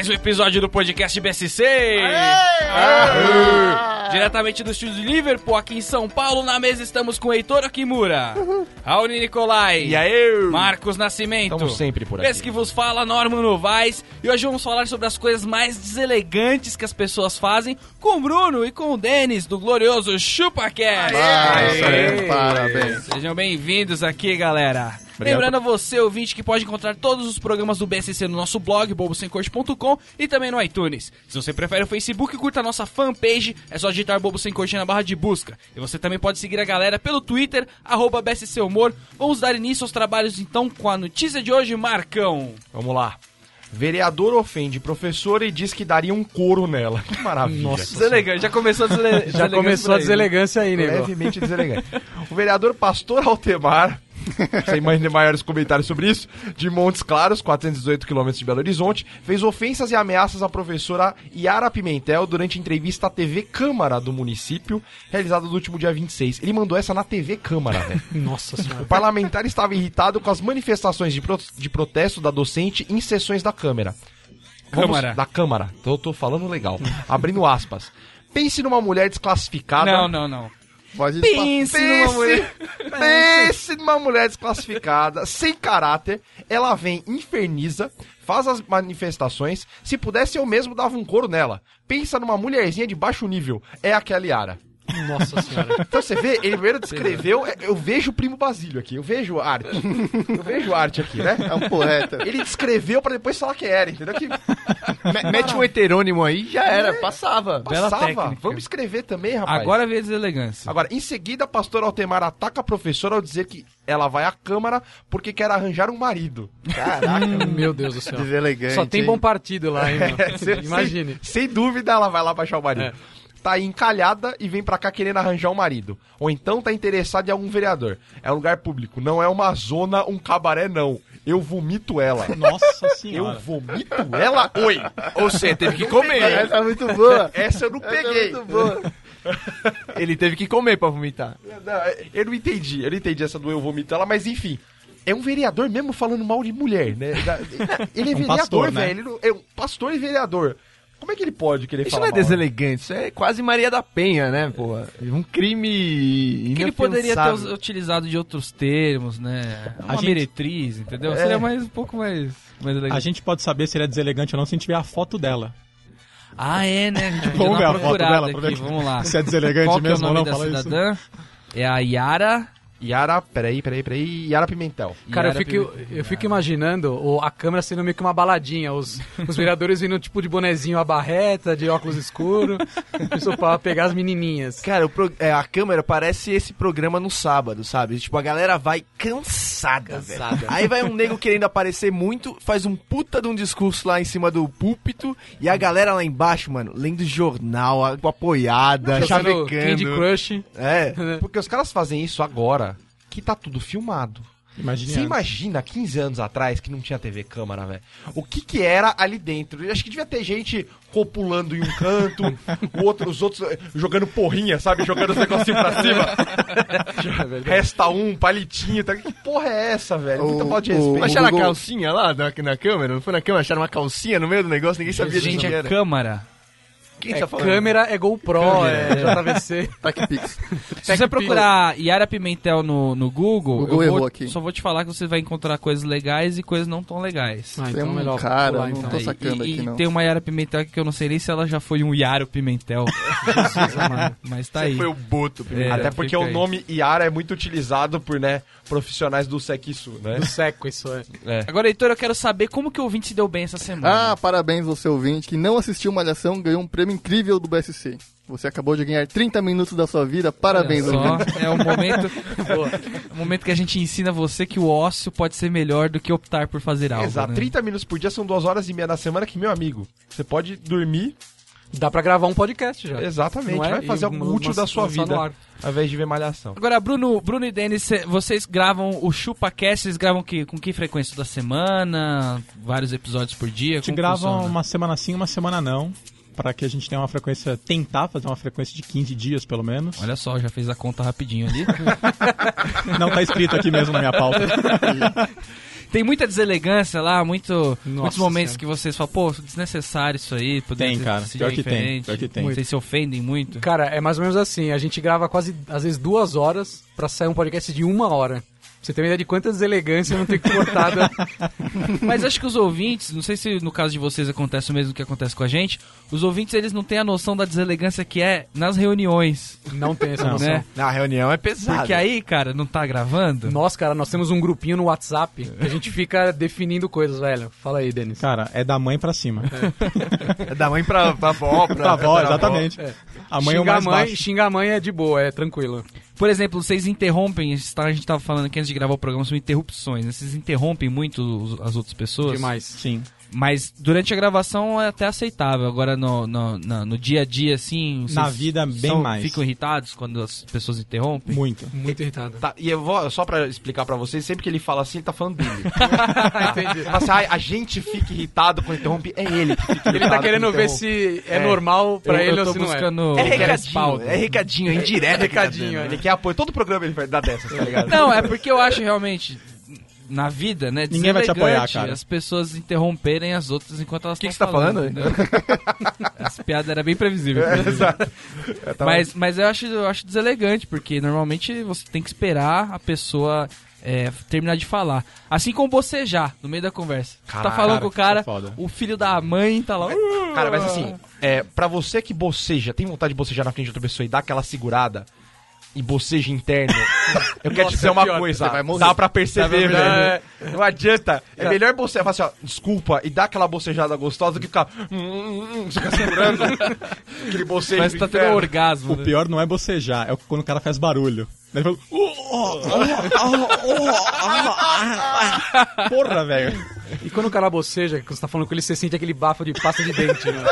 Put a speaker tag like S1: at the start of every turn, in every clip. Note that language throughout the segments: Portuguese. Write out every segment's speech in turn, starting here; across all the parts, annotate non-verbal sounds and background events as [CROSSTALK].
S1: Mais um episódio do podcast BSC. Diretamente do estúdio de Liverpool, aqui em São Paulo, na mesa estamos com Heitor Akimura, Auni Nicolai,
S2: E aí?
S1: Marcos Nascimento.
S2: Estamos sempre por aqui.
S1: Esse que vos fala, Norman Novaes. E hoje vamos falar sobre as coisas mais deselegantes que as pessoas fazem com o Bruno e com o Denis, do glorioso ChupaCast.
S3: Parabéns.
S1: Sejam bem-vindos aqui, galera.
S2: Obrigado.
S1: Lembrando a você, ouvinte, que pode encontrar todos os programas do BSC no nosso blog, bobosemcorte.com e também no iTunes. Se você prefere o Facebook, curta a nossa fanpage, é só digitar Bobo Sem Corte na barra de busca. E você também pode seguir a galera pelo Twitter, arroba BSC Humor. Vamos dar início aos trabalhos então com a notícia de hoje, Marcão.
S2: Vamos lá. Vereador ofende professora e diz que daria um couro nela. Que maravilha.
S4: Nossa.
S1: Deselegante, já começou a desele... [LAUGHS]
S4: Já começou a deselegância aí, nego.
S2: Levemente deselegante. O vereador Pastor Altemar, [LAUGHS] sem mais nem maiores comentários sobre isso, de Montes Claros, 418 quilômetros de Belo Horizonte, fez ofensas e ameaças à professora Yara Pimentel durante entrevista à TV Câmara do município, realizada no último dia 26. Ele mandou essa na TV Câmara, velho. [LAUGHS]
S4: Nossa senhora.
S2: O parlamentar estava irritado com as manifestações de, pro- de protesto da docente em sessões da Câmara. Vamos-
S1: Câmara.
S2: Da Câmara. Tô, tô falando legal. Abrindo aspas. Pense numa mulher desclassificada.
S1: Não, não, não.
S3: Pode
S1: Pense numa mulher... [LAUGHS]
S2: Pense numa mulher desclassificada, sem caráter. Ela vem, inferniza, faz as manifestações. Se pudesse, eu mesmo dava um couro nela. Pensa numa mulherzinha de baixo nível. É aquela Yara.
S4: Nossa senhora.
S2: Então você vê, ele primeiro descreveu. é, Eu vejo o primo Basílio aqui, eu vejo arte. Eu vejo arte aqui, né?
S3: É um poeta.
S2: Ele descreveu pra depois falar que era, entendeu? Que
S5: Me- Mete um heterônimo aí, já era, passava.
S1: Bela
S2: passava.
S1: técnica.
S2: Vamos escrever também, rapaz.
S1: Agora vê a deselegância.
S2: Agora, em seguida, pastor Altemar ataca a professora ao dizer que ela vai à Câmara porque quer arranjar um marido.
S3: Caraca,
S4: Meu Deus do céu.
S3: deselegante.
S4: Só tem
S3: hein?
S4: bom partido lá, hein?
S2: Sem- [LAUGHS]
S4: Imagine.
S2: Sem, sem dúvida, ela vai lá baixar o marido.
S4: É.
S2: Tá aí encalhada e vem pra cá querendo arranjar um marido. Ou então tá interessado em algum vereador. É um lugar público, não é uma zona, um cabaré, não. Eu vomito ela.
S4: Nossa
S2: Eu
S4: senhora.
S2: vomito ela? Oi!
S5: Ou seja, teve que comer.
S3: Essa é muito boa.
S2: Essa eu não
S3: Essa é
S2: peguei.
S3: muito boa. [LAUGHS]
S5: Ele teve que comer pra vomitar.
S2: Não, eu não entendi, eu não entendi essa do eu vomito ela, mas enfim. É um vereador mesmo falando mal de mulher, né? Ele é, [LAUGHS] vereador,
S4: pastor, né?
S2: velho. É um pastor e vereador. Como é que ele pode querer
S5: Isso
S2: falar
S5: não é
S2: mal?
S5: deselegante, isso é quase Maria da Penha, né, porra? Um crime
S1: que ele poderia ter utilizado de outros termos, né? Uma
S4: gente-
S1: meretriz, entendeu?
S2: É.
S1: Seria mais um pouco mais, mais legal.
S6: A gente pode saber se ele é deselegante ou não se a gente tiver a foto dela.
S1: Ah, é, né? A gente
S6: Vamos ver a foto dela
S1: aqui, vamos lá.
S6: Se é deselegante
S1: Qual é o
S6: mesmo ou
S1: nome
S6: não,
S1: da
S6: fala isso.
S1: cidadã? É a Yara...
S2: Yara, peraí, peraí, peraí. Yara Pimentel.
S4: Cara, eu
S1: Yara
S4: fico,
S1: Pimentel.
S4: eu fico imaginando o- a câmera sendo meio que uma baladinha. Os, os vereadores vindo tipo de bonezinho a barreta, de óculos escuros. [LAUGHS] Isso pra pegar as menininhas.
S5: Cara, o pro- é, a câmera parece esse programa no sábado, sabe? Tipo, a galera vai cansada, velho. Aí vai um nego querendo aparecer muito, faz um puta de um discurso lá em cima do púlpito, e a galera lá embaixo, mano, lendo jornal, apoiada,
S4: Jogando
S5: chavecando.
S4: Candy Crush.
S5: É. [LAUGHS]
S2: Porque os caras fazem isso agora, que tá tudo filmado.
S6: Imagine
S2: Você
S6: antes.
S2: imagina 15 anos atrás que não tinha TV câmara, velho? O que que era ali dentro? Eu acho que devia ter gente copulando em um canto, [LAUGHS] o outro, os outros eh, jogando porrinha, sabe? Jogando os negocinhos pra cima. [LAUGHS] Resta um, palitinho. Tá? Que porra é essa, velho? Muita falta de respeito.
S3: o
S5: Acharam a
S3: Google-
S5: calcinha lá na, na câmera? Não foi na câmera? Acharam uma calcinha no meio do negócio? Ninguém sabia
S1: Gente,
S5: de quem
S1: é
S5: era.
S1: câmara.
S5: Quem
S4: É
S5: tá falando?
S4: câmera, é GoPro, é JVC. [LAUGHS]
S3: TechPix.
S1: Se você procurar Yara Pimentel no, no Google,
S3: Google
S1: eu vou-
S3: errou aqui.
S1: só vou te falar que você vai encontrar coisas legais e coisas não tão legais.
S4: Ah,
S3: Tem
S4: então
S3: um
S4: melhor
S3: cara,
S4: pular,
S3: não
S4: então.
S3: tô
S1: É,
S3: sacando
S1: e,
S3: aqui,
S1: e
S3: não.
S1: tem uma Yara Pimentel aqui que eu não sei nem se ela já foi um Yaro Pimentel. [LAUGHS] [LAUGHS] Mas tá aí.
S5: Foi o Boto.
S1: É,
S2: Até porque o
S1: aí.
S2: nome Yara é muito utilizado por, né, profissionais do Sequisu, né?
S4: Do seco, isso é.
S2: É.
S1: Agora, Heitor, eu quero saber como que o ouvinte se deu bem essa semana.
S3: Ah, parabéns ao seu ouvinte que não assistiu Malhação, ganhou um prêmio incrível do BSC. Você acabou de ganhar 30 minutos da sua vida, parabéns,
S1: Olha só, é o momento, [LAUGHS] o momento que a gente ensina você que o ócio pode ser melhor do que optar por fazer algo.
S2: Exato,
S1: né?
S2: 30 minutos por dia são duas horas e meia na semana que, meu amigo, você pode dormir
S4: Dá pra gravar um podcast já.
S2: exatamente,
S4: Não é?
S2: vai fazer
S4: E
S2: algo
S4: uma-
S2: útil da sua vida, ao invés de ver malhação.
S1: Agora, Bruno, Bruno e Denis, cê- vocês gravam o ChupaCast, vocês gravam que, com que frequência da semana? Vários episódios por dia?
S6: A gente grava
S1: funciona?
S6: uma semana sim, uma semana não. Pra que a gente tenha uma frequência, tentar fazer uma frequência de 15 dias pelo menos.
S1: Olha só, já fez a conta rapidinho ali. [LAUGHS]
S6: Não tá escrito aqui mesmo na minha pauta. [LAUGHS]
S1: Tem muita deselegância lá, muito, muitos momentos
S4: Senhora.
S1: que vocês falam, pô, desnecessário isso aí. poderia
S6: Tem, cara. Pior que tem, pior que tem.
S1: Vocês se ofendem muito.
S4: Cara, é mais ou menos assim. A gente grava quase, às vezes, duas horas pra sair um podcast de uma hora. Você tem uma ideia de quanta deselegância não tem que cortada. [LAUGHS]
S1: Mas acho que os ouvintes, não sei se no caso de vocês acontece o mesmo que acontece com a gente, os ouvintes eles não têm a noção da deselegância que é nas reuniões,
S4: Não tem essa
S6: Não.
S4: noção.
S1: né?
S5: Na reunião é pesado.
S1: Porque aí, cara, não tá gravando?
S4: Nós, cara, nós temos um grupinho no WhatsApp que a gente fica definindo coisas, velho. Fala aí, Denis.
S6: Cara, é da mãe pra cima.
S5: É da mãe pra, pra avó, pra,
S6: Pra avó,
S5: pra
S6: exatamente.
S4: É.
S6: A mãe é o
S4: xingar
S6: mais
S4: a mãe,
S6: baixo.
S4: xingar a mãe é de boa, é tranquilo.
S1: Por exemplo, vocês interrompem, tá- a gente tava falando aqui antes de gravar o programa sobre interrupções, né? Vocês interrompem muito os- as outras pessoas?
S4: Demais.
S6: Sim.
S1: Mas durante a gravação é até aceitável. Agora no, no, na- no dia a dia, assim.
S6: Na vida, bem
S1: são-
S6: mais.
S1: Ficam irritados quando as pessoas interrompem?
S6: Muito.
S4: Muito irritado.
S2: Tá, e eu vou, só pra explicar pra vocês, sempre que ele fala assim, ele tá falando dele. [LAUGHS]
S4: Entendi.
S2: Assim, "Ai, a gente fica irritado quando interrompe, é ele que fica
S4: Ele tá querendo ver se é, normal pra
S1: Eu-
S4: ele
S1: eu
S4: ou se não é.
S1: buscando
S5: É recadinho, é recadinho, é indireto. [LAUGHS]
S4: Recadinho,
S5: cara.
S4: é.
S2: Ele quer apoio, todo programa ele vai dar dessas, tá [LAUGHS] ligado?
S1: Não, é porque eu acho realmente. Na vida, né?
S6: Ninguém vai te apoiar, cara.
S1: As pessoas interromperem as outras enquanto elas
S5: Que
S1: estão
S5: que você tá falando? [LAUGHS]
S1: Essa piada era bem previsível.
S2: É, exato. Eu tava-
S1: Mas, mas eu, acho, eu acho deselegante, porque normalmente você tem que esperar a pessoa é, terminar de falar. Assim como bocejar no meio da conversa. Você tá falando com o cara,
S6: é foda.
S1: o filho da mãe tá lá.
S2: Cara, mas assim, é, pra você que boceja, tem vontade de bocejar na frente de outra pessoa e dar aquela segurada e boceja interno, [LAUGHS] eu quero te dizer uma
S4: pior,
S2: coisa,
S3: você vai morrer.
S2: dá pra perceber, velho. Não adianta. É melhor bocejar, falar assim, ó, desculpa, e dar aquela bocejada gostosa do que ficar. hum, hum, hum, você fica segurando [LAUGHS] aquele bocejo.
S1: Que tá
S2: do
S1: tendo um orgasmo.
S6: O
S1: né?
S6: pior não é bocejar, é quando o cara faz barulho. Daí ele fala. Porra, velho.
S4: E quando o cara boceja, que você tá falando com ele, você sente aquele bafo de pasta de dente, né?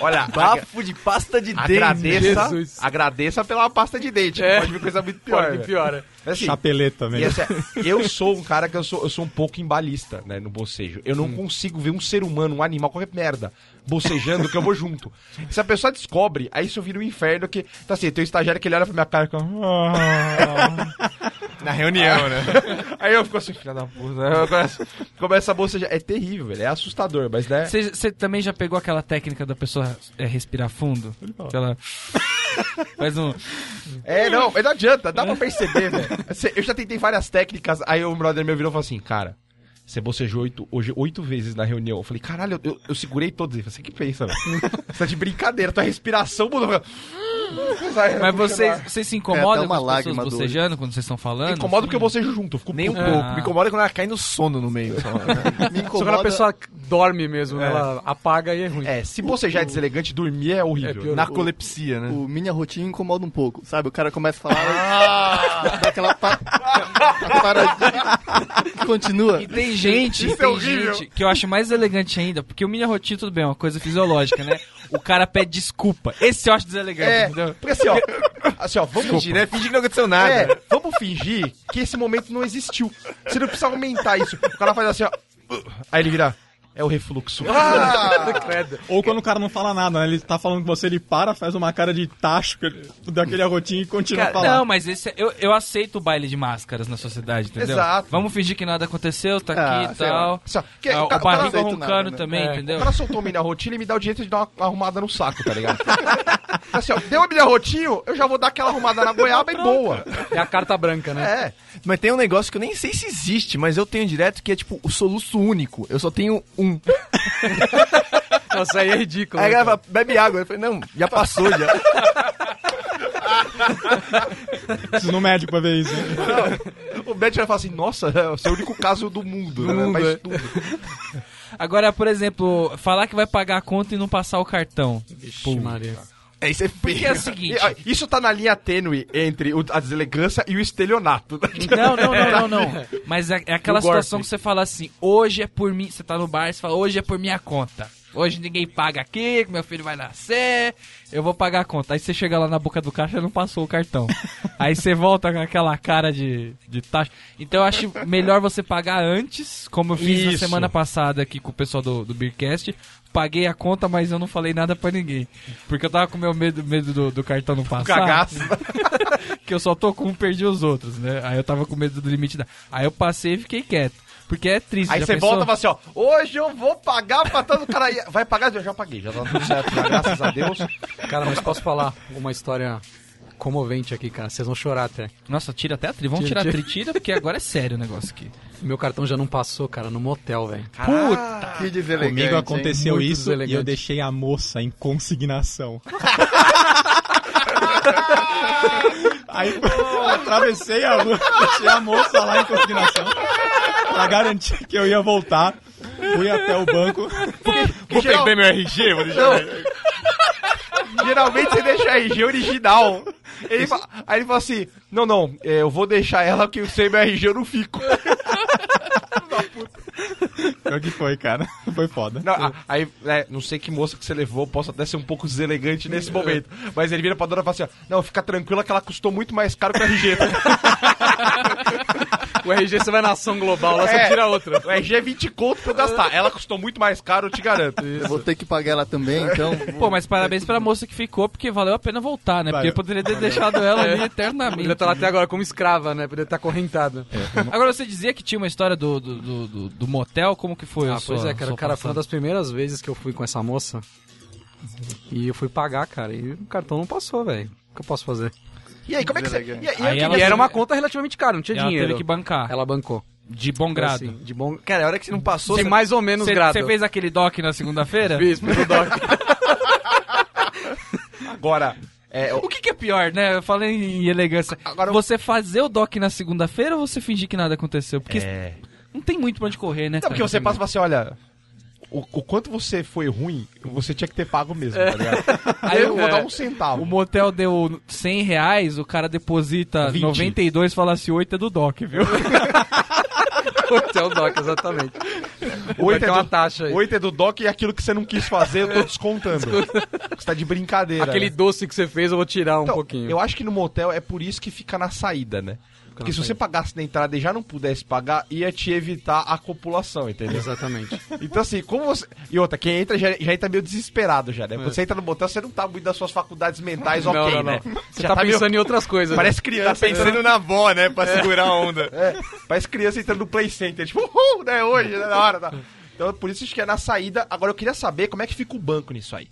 S2: Olha, [LAUGHS]
S5: Bafo de pasta de dente.
S2: agradeça,
S4: Jesus.
S2: agradeça pela pasta de dente.
S4: É.
S2: Pode vir coisa muito pior.
S4: Pior que
S2: velho.
S4: Piora.
S2: Assim,
S6: Chapeleta,
S2: E
S6: velho.
S2: assim, [LAUGHS] eu sou um cara que eu sou, eu sou um pouco embalista, né, no bocejo. Eu não consigo ver um ser humano, um animal, qualquer merda, bocejando que eu vou junto. Se a pessoa descobre, aí isso vira um inferno que, tá assim, tem um estagiário que ele olha pra minha cara e fica... "Ah". [LAUGHS]
S5: Na reunião, né? [LAUGHS]
S2: Aí eu fico assim, filha da puta. Começo, começo a bocejar. É terrível, velho, é assustador, mas né...
S1: Você também já pegou aquela técnica da pessoa é, respirar fundo? Aquela. Faz um.
S2: É, não, mas não adianta, dá pra perceber, velho. Eu já tentei várias técnicas, aí o brother meu virou e falou assim, cara... Você bocejou oito, hoje oito vezes na reunião. Eu falei, caralho, eu, eu, eu segurei todos. Ele falou, você que pensa, velho? [LAUGHS] Você tá de brincadeira, tua respiração mudou.
S1: Mas vocês, vocês se
S3: É,
S1: incomodam
S3: uma
S1: com as pessoas
S3: lágrima do
S1: bocejando quando vocês estão falando?
S2: Me incomoda porque eu bocejo junto, eu fico
S5: Nem um
S2: puto.
S5: pouco.
S1: Ah.
S5: Me incomoda quando ela cai no sono no meio. só. [LAUGHS]
S3: Me
S4: Só quando
S3: incomoda.
S4: a pessoa dorme mesmo, ela apaga e é ruim.
S2: É, se bocejar é deselegante, dormir é horrível.
S4: É pior.
S5: Narcolepsia, né?
S3: O mini arrotinho incomoda um pouco, sabe? O cara começa a falar, dá aquela pa [LAUGHS] paradinha, continua.
S1: E tem gente,
S2: Isso é
S1: tem
S2: horrível.
S1: gente que eu acho mais elegante ainda, porque o mini rotinho, tudo bem, é uma coisa fisiológica, né? O cara pede desculpa. Esse eu acho deselegante,
S2: É,
S1: entendeu?
S2: porque assim, ó, assim, ó, vamos
S5: Fingir, né? Fingir que não aconteceu nada.
S2: É, vamos fingir que esse momento não existiu. Você não precisa aumentar isso. O cara faz assim, ó. Aí ele vira. É o refluxo.
S4: Credo. [LAUGHS]
S6: Ou quando o cara não fala nada, né? Ele tá falando com você, ele para, faz uma cara de tacho, que ele- daquele arrotinho e continua
S1: Cara,
S6: a falar.
S1: não, mas esse é- eu, eu aceito o baile de máscaras na sociedade, entendeu?
S2: Exato.
S1: Vamos fingir que nada aconteceu, tá
S3: Ah,
S1: aqui e tal.
S2: que-
S1: Ah,
S2: o
S1: o
S2: cara-
S1: barriga
S3: não aceito
S1: roncando
S3: né?
S1: também,
S4: É.
S2: O
S1: entendeu?
S2: cara soltou o mini arrotinho e me dá o direito de dar uma arrumada no saco, tá ligado? [LAUGHS] Assim, ó, deu o mini arrotinho, eu já vou dar aquela arrumada na goiaba e boa.
S4: É a carta branca, né?
S2: É.
S5: Mas tem um negócio que eu nem sei se existe, mas eu tenho direto que é tipo o soluço único. Eu só tenho um. [LAUGHS]
S4: Nossa, aí é ridículo.
S5: Aí a
S4: né,
S5: galera fala, bebe água. Eu falei, não, já passou já.
S6: Preciso no médico pra ver isso. né?
S2: O médico vai falar assim, nossa, é o seu único caso do mundo, né?
S4: mundo,
S2: Faz
S4: é.
S2: tudo.
S1: Agora, por exemplo, falar que vai pagar a conta e não passar o cartão.
S4: Vixe, Maria.
S5: É isso é
S1: Porque é o seguinte. [LAUGHS]
S2: E, Isso tá na linha tênue entre o- a deselegância e o estelionato. [LAUGHS]
S1: Não, não, não, não, não. Mas é, é aquela situação que você fala assim, hoje é por mim, você tá no bar, você fala, hoje é por minha conta. Hoje ninguém paga aqui, que meu filho vai nascer, eu vou pagar a conta. Aí você chega lá na boca do caixa e não passou o cartão. [LAUGHS] Aí você volta com aquela cara de, de taxa. Então eu acho melhor você pagar antes, como eu fiz na
S2: Isso.
S1: semana passada aqui com o pessoal do, do Beercast. Paguei a conta, mas eu não falei nada pra ninguém. Porque eu tava com meu medo, medo do, do cartão não passar.
S2: Cagaço. [LAUGHS]
S1: que eu só tô com um, perdi os outros, né? Aí eu tava com medo do limite da. Aí eu passei e fiquei quieto. Porque é triste.
S2: Aí você
S1: pensou?
S2: volta e fala assim, ó, hoje eu vou pagar pra todo cara aí. Vai pagar? Eu já paguei, já tá tudo certo, já, graças a Deus.
S4: Cara, mas posso falar uma história comovente aqui, cara. Vocês vão chorar até.
S1: Nossa, tira até a trilha. Vamos
S4: Tira,
S1: tirar a
S4: tira.
S1: trilha, tira, porque agora é sério o negócio aqui.
S4: Meu cartão já não passou, cara, no motel, velho.
S1: Puta!
S3: Que deselegante.
S6: Comigo aconteceu isso e eu deixei a moça em consignação. [LAUGHS] Aí eu atravessei a rua, deixei a moça lá em consignação pra garantir que eu ia voltar. Fui até o banco.
S2: Vou
S5: meu RG, vou deixar.
S2: Geralmente você deixa a RG original. Ele fa- Aí ele fala assim: Não, não, é, eu vou deixar ela porque sem meu RG eu não fico.
S6: Pior que foi, cara. [LAUGHS] Foi foda.
S2: Não, a- aí, né, não sei que moça que você levou, posso até ser um pouco deselegante nesse momento. Mas ele vira pra dona e fala assim: ó, Não, fica tranquila que ela custou muito mais caro que o RG. [LAUGHS]
S4: O RG você vai na ação global, lá
S2: É.
S4: você tira outra.
S2: o RG é 20 conto pra eu gastar. Ela custou muito mais caro, eu te garanto.
S3: Eu vou ter que pagar ela também, então.
S1: Pô, mas parabéns pra moça que ficou, porque valeu a pena voltar, né? Porque poderia ter deixado ela ali eternamente.
S4: Poderia estar lá até agora como escrava, né? Poderia estar correntada.
S1: Agora você dizia que tinha uma história do, do, do, do- do motel, como que foi?
S4: Ah,
S1: sua-
S4: pois é, cara, cara, foi uma das primeiras vezes que eu fui com essa moça. E eu fui pagar, cara, e o cartão não passou, velho. O que eu posso fazer?
S2: E aí, como é que você. E,
S1: Aí
S2: eu
S1: ela-
S4: E era uma conta relativamente cara, não tinha
S1: Ela
S4: dinheiro.
S1: teve que bancar.
S4: Ela bancou.
S1: De bom grado.
S4: Assim, de bom.
S5: Cara, a hora que você não passou,
S4: De
S5: você...
S4: mais ou menos
S1: Você
S4: grado.
S1: você fez aquele doc na segunda-feira? [LAUGHS]
S4: Fiz, pelo doc. [LAUGHS]
S2: Agora, é,
S1: O que, que é pior, né? Eu falei em elegância.
S2: Agora-
S1: você fazer o doc na segunda-feira ou você fingir que nada aconteceu? Porque
S2: É.
S1: não tem muito pra onde correr, né?
S2: Não, porque você passa e fala assim, olha. O, o quanto você foi ruim, você tinha que ter pago mesmo, tá ligado? Aí eu vou
S1: É.
S2: dar um centavo.
S1: O motel deu 100 reais, o cara deposita
S2: 20.
S1: 92 e fala assim, 8 é do doc, viu? [LAUGHS]
S4: é o doc, exatamente. Vai
S2: Oito
S4: ter
S2: é,
S4: uma
S2: do,
S4: taxa aí.
S2: oito é do DOC e aquilo que você não quis fazer, eu tô descontando. Você tá de brincadeira.
S4: Aquele
S2: né?
S4: doce que você fez, eu vou tirar um
S2: Então,
S4: pouquinho.
S2: Eu acho que no motel é por isso que fica na saída, né? Porque se você pagasse na entrada e já não pudesse pagar, ia te evitar a copulação, entendeu?
S4: Exatamente. [LAUGHS]
S2: Então, assim, como você. E outra, quem entra já, já entra meio desesperado já, né? Quando você entra no motel, você não tá muito das suas faculdades mentais,
S4: É. Não,
S2: ok,
S4: não, não.
S2: né?
S4: Você
S2: Já
S4: tá,
S2: tá meio-
S4: pensando em outras coisas.
S2: Parece
S5: Tá
S2: criança.
S5: pensando na avó, né? Pra segurar a onda.
S2: É, parece criança entrando no play center, tipo, uhul, né? Hoje, né? Na hora, tá? Então, por isso acho que é na saída. Agora, eu queria saber como é que fica o banco nisso aí.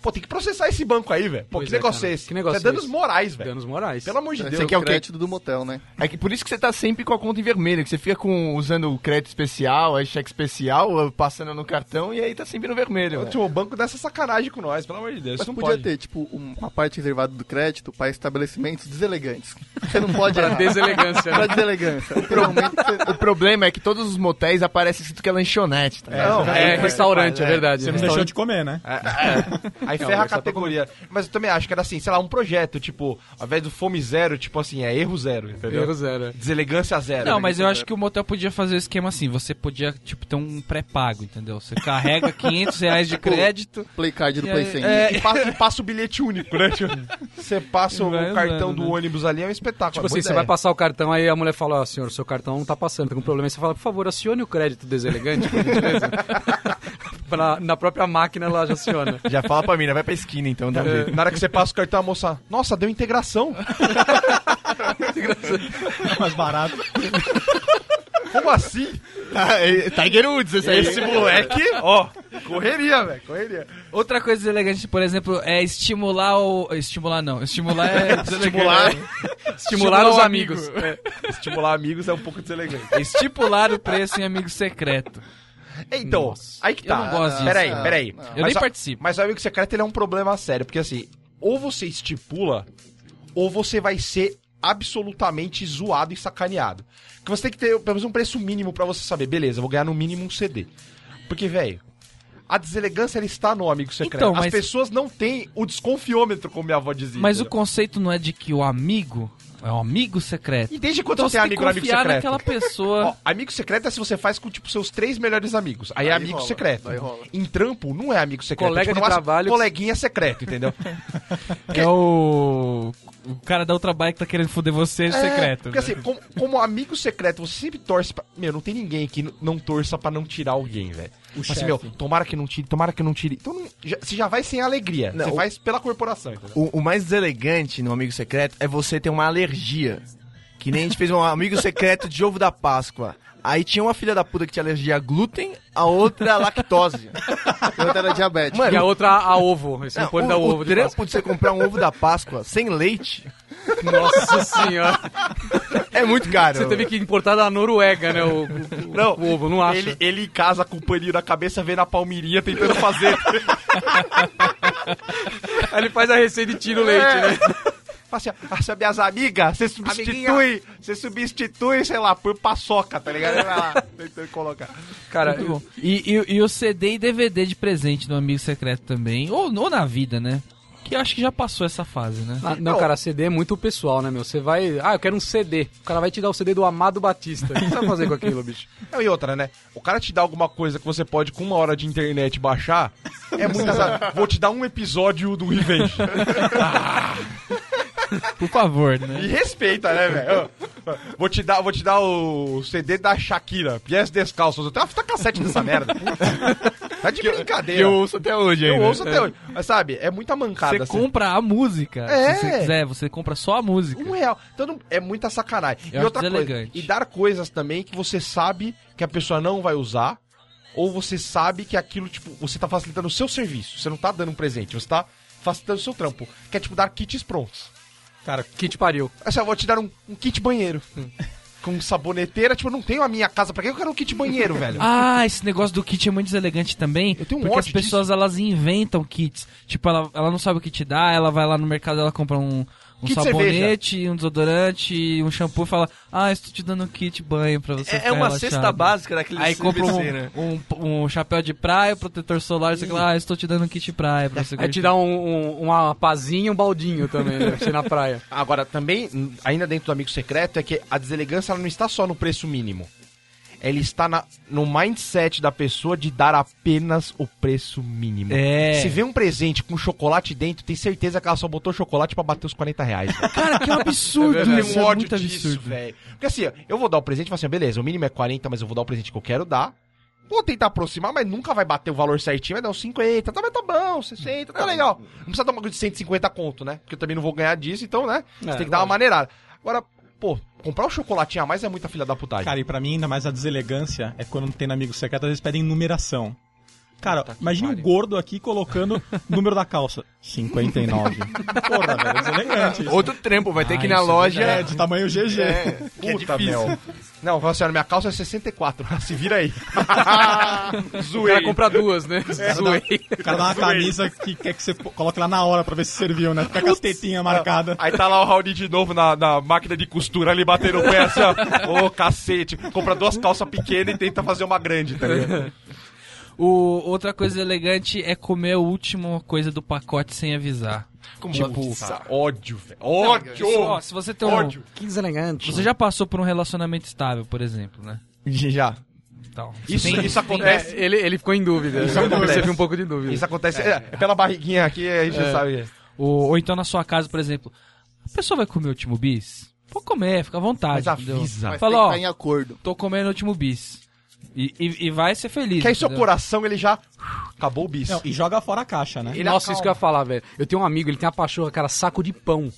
S2: Pô, tem que processar esse banco aí, velho. Pô, que
S4: é,
S2: negócio
S4: cara.
S2: é esse?
S4: Que negócio
S2: Isso é danos
S4: é esse?
S2: morais, velho.
S4: Danos morais.
S2: Pelo amor de Deus.
S3: Esse aqui é o crédito do motel, né?
S5: É que por isso que você tá sempre com a conta em vermelho, que você fica com, usando o crédito especial, aí cheque especial, passando no cartão e aí tá sempre no vermelho.
S2: Tipo, o banco dessa sacanagem com nós, pelo amor de Deus.
S3: Mas
S2: Isso não
S3: podia
S2: pode.
S3: ter, tipo, uma parte reservada do crédito para estabelecimentos deselegantes. Você não pode [LAUGHS]
S4: Pra deselegância.
S3: Pra
S4: né?
S3: deselegância. Você-
S5: O problema é que todos os motéis aparecem escrito que é lanchonete, tá?
S2: Não,
S4: É,
S2: é,
S4: restaurante, é,
S2: é.
S4: verdade.
S6: Você não deixou de comer, né?
S2: Aí
S4: Não,
S2: ferra a
S4: é
S2: categoria. Mas eu também acho que era assim, sei lá, um projeto, tipo, ao invés do fome zero, tipo assim, é erro zero, entendeu?
S4: Erro zero. é.
S2: Deselegância zero.
S1: Não, mas eu acho que o motel podia fazer o esquema assim, você podia, tipo, ter um pré-pago, entendeu? Você carrega 500 reais de [LAUGHS] crédito,
S3: Play card do Play
S1: é,
S2: E passa, e passa o bilhete único, né? Tipo, [LAUGHS] Você passa o
S1: Vai
S2: cartão do
S1: né?
S2: ônibus ali, é um espetáculo.
S4: Tipo assim,
S2: boa
S4: você
S2: ideia.
S4: vai passar o cartão, aí a mulher fala, ó, senhor, seu cartão não tá passando, tem um problema. Aí você fala, por favor, acione o crédito deselegante, por gentileza. [LAUGHS] Pra- na própria máquina ela já aciona.
S5: Já fala pra Vai pra esquina então, dá jeito.
S2: Na hora que você passa o cartão, a moça, nossa, deu integração. [LAUGHS]
S6: Mais barato.
S2: Como assim?
S5: Tiger Woods, esse aí.
S2: Esse moleque, ó, correria, velho, correria.
S1: Outra coisa deselegante, por exemplo, é estimular o. Estimular não. Estimular é. [LAUGHS]
S2: Estimular,
S4: Estimular os amigos.
S2: amigo. É. Estimular amigos é um pouco deselegante.
S1: Estipular o preço em amigo secreto.
S2: Então,
S1: Nossa,
S2: aí que
S1: eu
S2: tá.
S1: não gosto disso.
S2: Peraí,
S3: Não,
S2: peraí.
S3: não.
S1: Eu
S2: Mas
S1: nem participo.
S2: Mas o amigo secreto ele é um problema sério, porque assim, ou você estipula, ou você vai ser absolutamente zoado e sacaneado. Que você tem que ter pelo menos um preço mínimo pra você saber, beleza, eu vou ganhar no mínimo um CD. Porque, velho, a deselegância ela está no amigo secreto.
S1: Então,
S2: As
S1: mas-
S2: pessoas não têm o desconfiômetro, como minha avó dizia.
S1: Mas o
S2: entendeu?
S1: conceito não é de que o amigo, É um amigo secreto.
S2: E desde quando
S1: Então
S2: você tem amigo amigo
S1: confiar
S2: secreto?
S1: naquela pessoa. [LAUGHS]
S2: Ó, amigo secreto é se você faz com, tipo, seus três melhores amigos. Aí, é
S3: Aí
S2: amigo
S3: rola,
S2: secreto.
S3: aí rola.
S2: Em trampo, não é amigo secreto.
S4: Colega
S2: é,
S4: de
S2: no máximo,
S4: trabalho-
S2: Coleguinha secreto, entendeu? [LAUGHS]
S1: É o. O cara da outra bike que tá querendo foder você
S2: É,
S1: secreto.
S2: Porque
S1: né?
S2: assim, como, como amigo secreto, você sempre torce pra... Meu, não tem ninguém que não torça pra não tirar alguém, velho. Assim, meu, tomara que não tire, tomara que não tire. Então não- já- você já vai sem alegria.
S5: Não,
S2: você
S5: o-
S2: vai pela corporação, entendeu?
S5: O, o mais deselegante no amigo secreto é você ter uma alergia. Que nem a gente fez um amigo secreto de ovo da Páscoa. Aí tinha uma filha da puta que tinha alergia a glúten, a outra a lactose.
S3: E outra era diabético.
S4: E a outra a ovo. Esse não,
S5: Não,
S4: pode
S5: o,
S4: dar
S5: o
S4: ovo de
S5: trampo de você comprar um ovo da Páscoa sem leite.
S4: Nossa senhora.
S5: é muito caro.
S4: Você teve que importar da Noruega, né? O, o-
S2: Não,
S4: o ovo, não acha?
S2: Ele, ele em casa com o paninho na cabeça, vendo a palmirinha tentando fazer. [LAUGHS]
S4: Aí ele faz a receita e tira o leite,
S2: É.
S4: né?
S2: Fala assim, ah, minhas amigas, você substitui, você substitui, sei lá, por paçoca, tá ligado? Vai lá, [LAUGHS] tentando colocar.
S1: Cara, e, e- e o CD e DVD de presente do amigo secreto também. Ou, ou na vida, né? Que acho que já passou essa fase, né?
S4: Ah, não, cara, CD é muito pessoal, né, meu? Você vai. Ah, eu quero um CD. O cara vai te dar o CD do Amado Batista. O que você vai fazer com aquilo, bicho? [LAUGHS]
S2: Não, e outra, né? O cara te dá alguma coisa que você pode, com uma hora de internet, baixar, é muito azar. [LAUGHS] Vou te dar um episódio do Revenge. [LAUGHS]
S1: Por favor, né?
S2: E respeita, né, velho? Vou te dar, vou te dar o CD da Shakira, Pies Descalços. Eu tenho uma fita cassete dessa merda. [LAUGHS] Tá de brincadeira.
S5: Eu ouço até hoje
S2: Eu
S5: ainda.
S2: ouço até hoje. Mas sabe, é muita mancada.
S1: Você
S2: assim.
S1: compra a música.
S2: É.
S1: Se você quiser, você compra só a música.
S2: Um real. Então é muita sacanagem.
S1: Eu
S2: e outra coisa.
S1: deselegante.
S2: E dar coisas também que você sabe que a pessoa não vai usar. Ou você sabe que aquilo, tipo, você tá facilitando o seu serviço. Você não tá dando um presente, você tá facilitando o seu trampo. Que é tipo dar kits prontos.
S6: Cara,
S4: te pariu.
S2: Assim, eu vou te dar um, um kit banheiro. Com saboneteira, tipo, eu não tenho a minha casa. Pra que eu quero um kit banheiro, velho?
S1: Ah, esse negócio do kit é muito deselegante também.
S2: Eu tenho um
S1: porque as pessoas elas inventam kits. Tipo, ela, ela não sabe o que te dá, ela vai lá no mercado, ela compra um, um
S2: Kit
S1: sabonete, um desodorante, um shampoo e fala: Ah, estou te dando um kit banho pra você.
S5: É, é uma
S1: relaxado."
S5: cesta básica daquele
S1: Aí compra
S5: CVC, né?
S1: um, um, um chapéu de praia, protetor solar, você fala, ah, estou te dando um kit praia pra você
S4: Aí te dá um, um- uma pazinha e um baldinho também, né? Você na praia.
S2: Agora, também, ainda dentro do amigo secreto, é que a deselegância ela não está só no preço mínimo. Ela está na- no mindset da pessoa de dar apenas o preço mínimo.
S1: É.
S2: Se vê um presente com chocolate dentro, tem certeza que ela só botou chocolate pra bater os 40 reais.
S1: Cara, que absurdo,
S2: tenho
S1: isso é
S2: ódio
S1: muito
S2: disso,
S1: absurdo.
S2: velho. Porque assim, eu vou dar o presente e falo assim, ó, beleza, o mínimo é 40, mas eu vou dar o presente que eu quero dar. Vou tentar aproximar, mas nunca vai bater o valor certinho, vai dar uns 50, tá, mas tá bom, 60, tá legal. Não precisa dar uma coisa de 150 conto, né? Porque eu também não vou ganhar disso, então, né? Você
S4: É,
S2: tem que dar uma maneirada. Agora, pô, comprar um chocolatinho a mais é muita filha da putagem.
S6: Cara, e pra mim, ainda mais a deselegância é quando tem no amigo secreto, às vezes pedem numeração. Cara, imagine um gordo aqui colocando número da calça. 59. Porra, velho, é deselegante.
S5: Outro trampo, vai ter que ir
S1: Ah,
S5: na
S1: isso é
S5: loja.
S6: É, de tamanho GG.
S5: É, que é
S2: Puta, meu. Não, fala assim, olha, minha calça é 64, [LAUGHS] se vira aí. [LAUGHS]
S4: O
S2: Zoei.
S4: cara compra duas, né? Zoei.
S6: O cara dá uma camisa que quer que você coloque lá na hora pra ver se serviu, né? Fica com as tetinhas marcadas.
S2: Aí tá lá o Raoni de novo na, na máquina de costura ali batendo o pé assim, ó. Ô, cacete. Compra duas calças pequenas e tenta fazer uma grande, tá ligado?
S1: O, outra coisa elegante é comer a última coisa do pacote sem avisar.
S2: Tipo, ódio, velho. Ódio!
S1: Isso, ó, se você tem um,
S2: Ódio.
S4: Que deselegante.
S1: Você já passou por um relacionamento estável, por exemplo, né?
S5: Já.
S1: Então,
S2: Isso,
S1: tem-
S2: isso acontece.
S4: É, ele, ele ficou em dúvida.
S2: Isso
S4: Eu
S2: acontece.
S4: percebi um pouco de dúvida.
S2: Isso acontece. É, pela barriguinha aqui, a gente já sabe.
S1: Ou, ou então na sua casa, por exemplo, a pessoa vai comer o último bis? Pode comer, fica à vontade.
S2: Mas avisa.
S3: Mas
S1: Fala,
S3: tem que
S1: ó,
S3: estar em acordo.
S1: tô comendo o último bis. E, e, e vai ser feliz.
S2: Que aí seu
S1: entendeu?
S2: coração, ele já. Acabou o bis.
S6: Não, e joga fora a caixa, né?
S2: Ele
S4: Nossa,
S2: acalma.
S4: isso que eu ia falar, velho. Eu tenho um amigo, ele tem a pachorra, cara, saco de pão.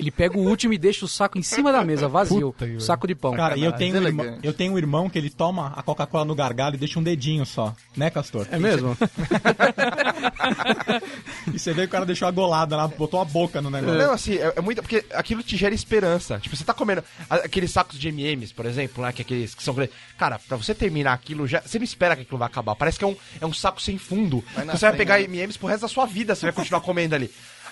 S4: Ele pega o último e deixa o saco em cima da mesa, vazio. saco de pão.
S6: Cara, e eu tenho, um irmão, eu tenho um irmão que ele toma a Coca-Cola no gargalo e deixa um dedinho só. Né, Castor?
S4: É mesmo? [LAUGHS]
S6: E você vê que o cara deixou a golada lá, botou a boca no negócio.
S2: Não, assim, é, é muito. Porque aquilo te gera esperança. Tipo, você tá comendo aqueles sacos de MMs, por exemplo, né? Que, aqueles que são grandes. Cara, pra você terminar aquilo, já, você não espera que aquilo vai acabar. Parece que é um, é um saco sem fundo.
S3: Vai
S2: você vai pegar
S3: né?
S2: MMs pro resto da sua vida, você vai continuar comendo ali.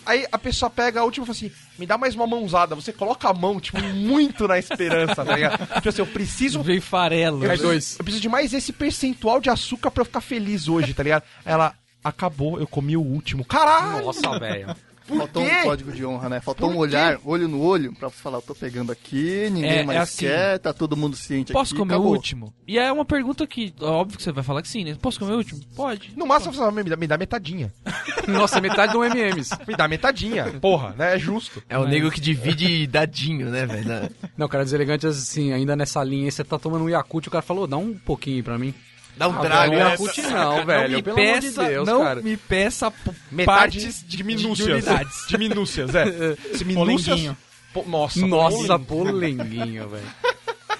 S2: Aí a pessoa pega a última e fala assim: me dá mais uma mãozada. Você coloca a mão, tipo, muito na esperança, tá ligado? Tipo assim, eu preciso.
S1: Veio farelo.
S2: Eu
S4: dois.
S2: eu preciso de mais esse percentual de açúcar pra eu ficar feliz hoje, tá ligado? Ela, acabou, eu comi o último. Caralho!
S4: Nossa, velho.
S3: Faltou
S2: quê?
S3: um código de honra, né? Faltou
S2: Por
S3: um olhar, olho no olho, pra falar, eu tô pegando aqui, ninguém
S1: É, é
S3: mais
S1: assim.
S3: quer, tá todo mundo ciente
S1: Posso
S3: aqui,
S1: comer
S3: acabou.
S1: o último? E é uma pergunta que, óbvio que você vai falar que sim, né? Posso comer o último? Pode.
S2: No máximo, você fala, me dá, me dá metadinha. [LAUGHS]
S4: Nossa, metade do MMs.
S2: Me dá metadinha. Porra, né? É justo.
S5: É o nego que divide dadinho, né, velho?
S4: Não, cara, deselegante, assim, ainda nessa linha, aí, você tá tomando um Yakult, o cara falou, dá um pouquinho aí pra mim.
S5: Dá um
S4: Ah,
S5: trago.
S4: velho,
S5: né?
S4: Yakult não, velho,
S1: me
S4: pelo
S1: peça,
S4: amor de Deus,
S1: não
S4: cara.
S1: me peça
S2: Metade
S1: partes
S2: de minúcias.
S1: de unidades.
S2: De minúcias, é. [LAUGHS]
S6: Polenguinho.
S2: Po- Nossa,
S4: Nossa,
S2: polenguinho.
S4: polenguinho, velho.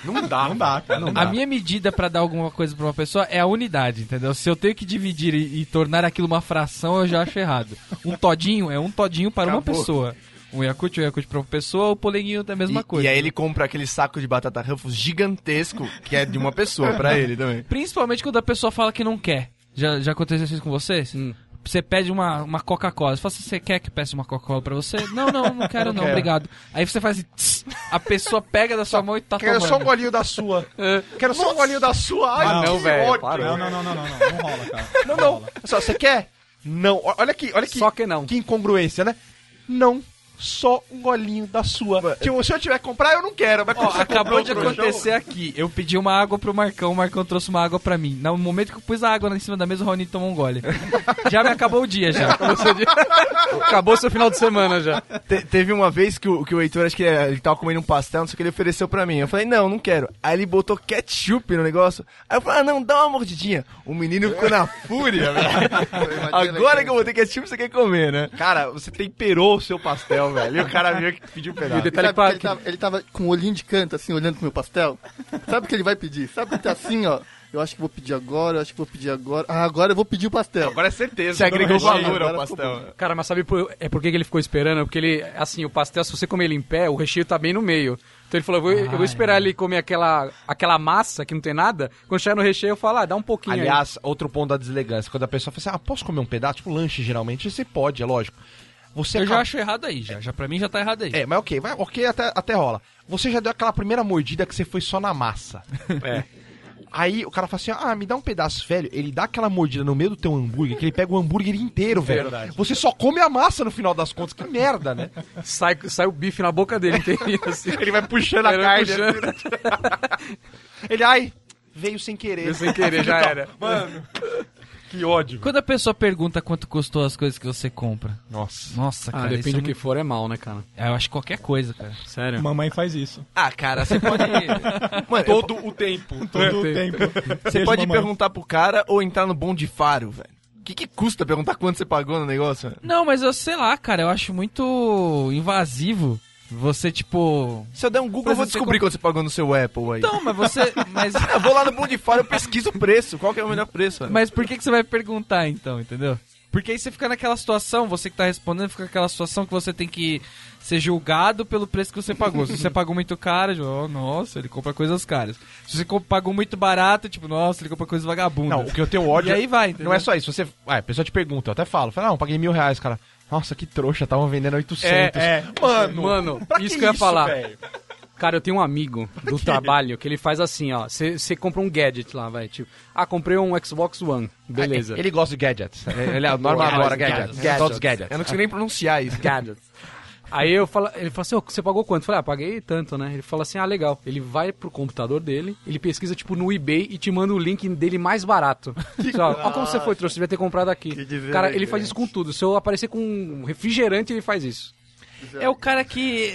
S2: Não dá.
S6: Não dá, cara. Não
S1: A minha medida pra dar alguma coisa pra uma pessoa é a unidade, entendeu? Se eu tenho que dividir e, e tornar aquilo uma fração, eu já acho errado. Um todinho é um todinho para uma
S5: Acabou.
S1: pessoa. Um Yakult, um Yakult pra uma pessoa, o polenguinho é a mesma
S5: E,
S1: coisa.
S5: e aí ele compra aquele saco de batata Ruffles gigantesco, que é de uma pessoa pra ele também.
S1: Principalmente quando a pessoa fala que não quer. Já, já aconteceu isso com vocês?
S4: Hum.
S1: Você pede uma, uma Coca-Cola. Você fala assim, você quer que peça uma Coca-Cola pra você? Não, não, não quero [LAUGHS] não,
S2: quero.
S1: obrigado. Aí você faz assim, tss, a pessoa pega da sua mão e tá
S2: Quero
S1: tomando.
S2: só um golinho da sua. [LAUGHS] Quero só um golinho da sua. Ai,
S4: Ah, não, velho,
S2: ódio.
S4: para.
S6: Não, não, não, não, não, não, não rola, cara. [LAUGHS]
S2: Não, não. Só, você quer? Não. Olha aqui, olha aqui.
S4: Só que não.
S2: Que incongruência, né? Não. Só um golinho da sua. Tipo, se eu tiver que comprar, eu não quero. Mas
S1: Ó, acabou de acontecer aqui. Eu pedi uma água pro Marcão, o Marcão trouxe uma água pra mim. No momento que eu pus a água em cima da mesa, o Raoni tomou um gole. [LAUGHS] já me acabou o dia, já.
S4: Acabou seu, dia- Acabou seu final de semana já.
S5: Te- teve uma vez que o, que o Heitor, acho que ele, ele tava comendo um pastel, não sei o que, ele ofereceu pra mim. Eu falei, não, não quero. Aí ele botou ketchup no negócio. Aí eu falei, ah, não, dá uma mordidinha. O menino ficou na fúria, velho. [LAUGHS] Agora que eu botei ketchup, você quer comer, né?
S2: Cara, você temperou o seu pastel, velho. E o cara veio que pediu um
S4: E o
S2: pedaço.
S4: detalhe
S3: que ele, tava, ele tava com o olhinho de canto, assim, olhando pro meu pastel? Sabe o que ele vai pedir? Sabe que tá assim, ó. Eu acho que vou pedir agora, eu acho que vou pedir agora. Ah, agora eu vou pedir o pastel.
S2: Agora é certeza.
S5: Você agregou valor ao
S3: agora ficou
S5: pastel.
S4: Cara, mas sabe por, é por que que ele ficou esperando? Porque ele, assim, o pastel, se você comer ele em pé, o recheio tá bem no meio. Então ele falou, eu vou, eu vou esperar ele comer aquela, aquela massa que não tem nada. Quando chegar no recheio, eu falo, ah, dá um pouquinho aí.
S2: Aliás, outro ponto da deselegância. Quando a pessoa fala assim, ah, posso comer um pedaço? Tipo lanche, geralmente, você pode, é lógico. Você
S1: Eu já
S2: acaba-
S1: acho errado aí, já. Já pra mim já tá errado aí.
S2: É, mas ok, vai, ok, até, até rola. Você já deu aquela primeira mordida que você foi só na massa. [LAUGHS] É. Aí o cara fala assim: ah, me dá um pedaço, velho. Ele dá aquela mordida no meio do teu hambúrguer, que ele pega o hambúrguer inteiro, velho.
S6: Verdade.
S2: Você só come a massa no final das contas. Que merda, né?
S4: Sai, sai o bife na boca dele inteirinho, [LAUGHS] assim.
S2: Ele vai puxando a
S4: Ele
S2: carne.
S4: puxando.
S2: Ele, ai, veio sem querer.
S4: Sem querer, já era.
S2: Mano, que ódio.
S1: Quando a pessoa pergunta quanto custou as coisas que você compra.
S2: Nossa.
S1: Nossa,
S4: Ah,
S1: cara.
S4: depende
S1: isso
S4: do que
S1: é
S4: for, é mal, né, cara?
S1: muito- Eu acho que qualquer coisa, cara.
S4: Sério.
S6: Mamãe faz isso.
S5: Ah, cara, você pode. [LAUGHS] Mano, eu-
S2: Todo o tempo.
S6: Todo o tempo.
S5: você pode perguntar pro cara ou entrar no bom de faro, velho. O que, que custa perguntar quanto você pagou no negócio?
S1: Não, mas eu sei lá, cara. Eu acho muito invasivo. Você, tipo.
S5: Se eu der um Google, eu vou descobrir quanto você pagou no seu Apple aí.
S1: Não, mas você. Mas, [LAUGHS]
S5: Eu vou lá no faro, eu pesquiso o preço. Qual que é o melhor preço? velho?
S1: mas por que, que você vai perguntar então, entendeu? Porque aí você fica naquela situação, você que tá respondendo, fica naquela situação que você tem que ser julgado pelo preço que você pagou. Se você pagou muito caro, tipo, oh, nossa, ele compra coisas caras. Se você pagou muito barato, tipo, nossa, ele compra coisas vagabundas.
S2: Não, o que eu tenho ódio.
S1: E aí vai, entendeu?
S2: Não é só isso. Você. Ah, a pessoa te pergunta, eu até falo. Fala, não, paguei mil reais, cara. Nossa, que trouxa, estavam vendendo 800.
S4: É,
S2: Mano,
S4: Mano,
S2: pra
S4: isso que eu ia falar.
S2: velho?
S4: Cara, eu tenho um amigo do trabalho que ele faz assim, ó. Você compra um gadget lá, vai. Tipo, ah, comprei um Xbox One. Beleza.
S2: Ele gosta de gadgets. Ele [LAUGHS] adora, adora gadgets.
S5: Gadgets.
S2: Todos os gadgets.
S5: Eu não consigo nem pronunciar isso.
S4: Gadget. Aí eu falo, ele fala assim, "Ô, você pagou quanto? Eu falei, ah, paguei tanto, né? Ele fala assim, ah, legal. Ele vai pro computador dele, ele pesquisa, tipo, no eBay e te manda o link dele mais barato. [LAUGHS] Só, ó, como você foi, trouxe, você devia ter comprado aqui. Cara, ele faz isso com tudo. Se eu aparecer com um refrigerante, ele faz isso.
S1: É o cara que.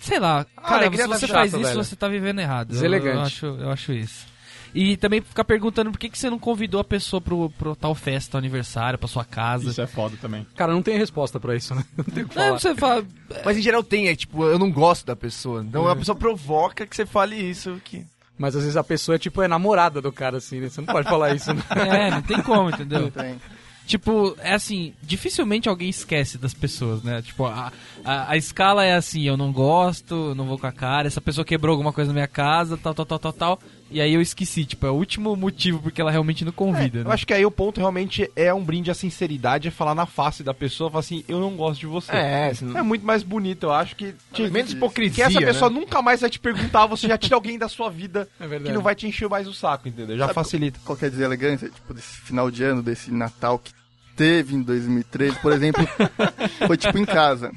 S1: Sei lá, cara,
S2: alegria
S1: se você
S2: chata,
S1: faz isso,
S4: velho.
S1: você tá vivendo errado. Eu-. Eu, acho, eu acho isso. E também ficar perguntando por que, que você não convidou a pessoa pro, pro tal festa, aniversário, pra sua casa.
S6: Isso é foda também.
S4: Cara, não tem resposta pra isso, né? [LAUGHS] Não tem o que
S1: Não,
S4: falar.
S1: você fala.
S5: Mas em geral tem, é tipo, eu não gosto da pessoa. Então a pessoa provoca que você fale isso. Que...
S4: Mas às vezes a pessoa é tipo é namorada do cara, assim, né? Você não pode falar isso, né? [LAUGHS]
S1: É, não tem como, entendeu?
S3: Tem.
S1: Tipo, é assim, dificilmente alguém esquece das pessoas, né? Tipo, a, a, a escala é assim, eu não gosto, não vou com a cara, essa pessoa quebrou alguma coisa na minha casa, tal, tal, tal, tal, tal, e aí eu esqueci, tipo, é o último motivo porque ela realmente não convida,
S2: Eu
S1: né?
S2: acho que aí o ponto realmente é um brinde à sinceridade, é falar na face da pessoa, falar assim, eu não gosto de você.
S5: É, não-
S2: É muito mais bonito, eu acho que.
S5: menos hipocrisia,
S2: Que essa
S5: né?
S2: pessoa nunca mais vai te perguntar, você já tira alguém da sua vida [LAUGHS]
S4: É
S2: que não vai te encher mais o saco, entendeu? Já
S3: Sabe
S2: facilita.
S3: Qual que é a deselegância? Tipo, desse final de ano, desse Natal que teve em 2013, por exemplo, [LAUGHS] foi tipo em casa.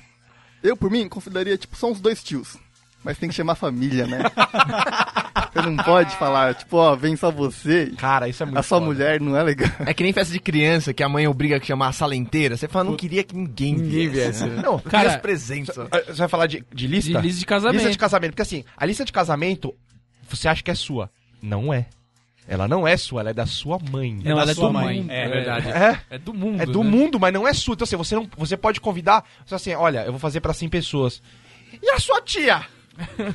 S3: Eu, por mim, consideraria, tipo, só uns dois tios. Mas tem que chamar família, né? [LAUGHS] Você não pode falar, tipo, ó, vem só você.
S2: Cara, isso é muito
S3: A sua
S2: foda.
S3: mulher não é legal.
S5: É que nem festa de criança, que a mãe obriga a chamar a sala inteira. Você fala, não queria que ninguém,
S4: Ninguém
S5: viesse.
S4: viesse.
S2: Não,
S5: Cara,
S1: Cara,
S5: presentes. só.
S2: Você vai falar de, de lista?
S1: De lista de casamento.
S2: Lista de casamento. Porque assim, a lista de casamento, você acha que é sua. Não é. Ela não é sua, ela é da sua mãe.
S1: Não, ela é
S6: sua
S1: do
S6: mãe.
S1: mundo.
S6: É verdade.
S2: É,
S1: É do mundo.
S2: é do
S1: né?
S2: mundo, mas não é sua. Então assim, você, não, você pode convidar, só assim, olha, eu vou fazer pra 100 pessoas. E a sua tia?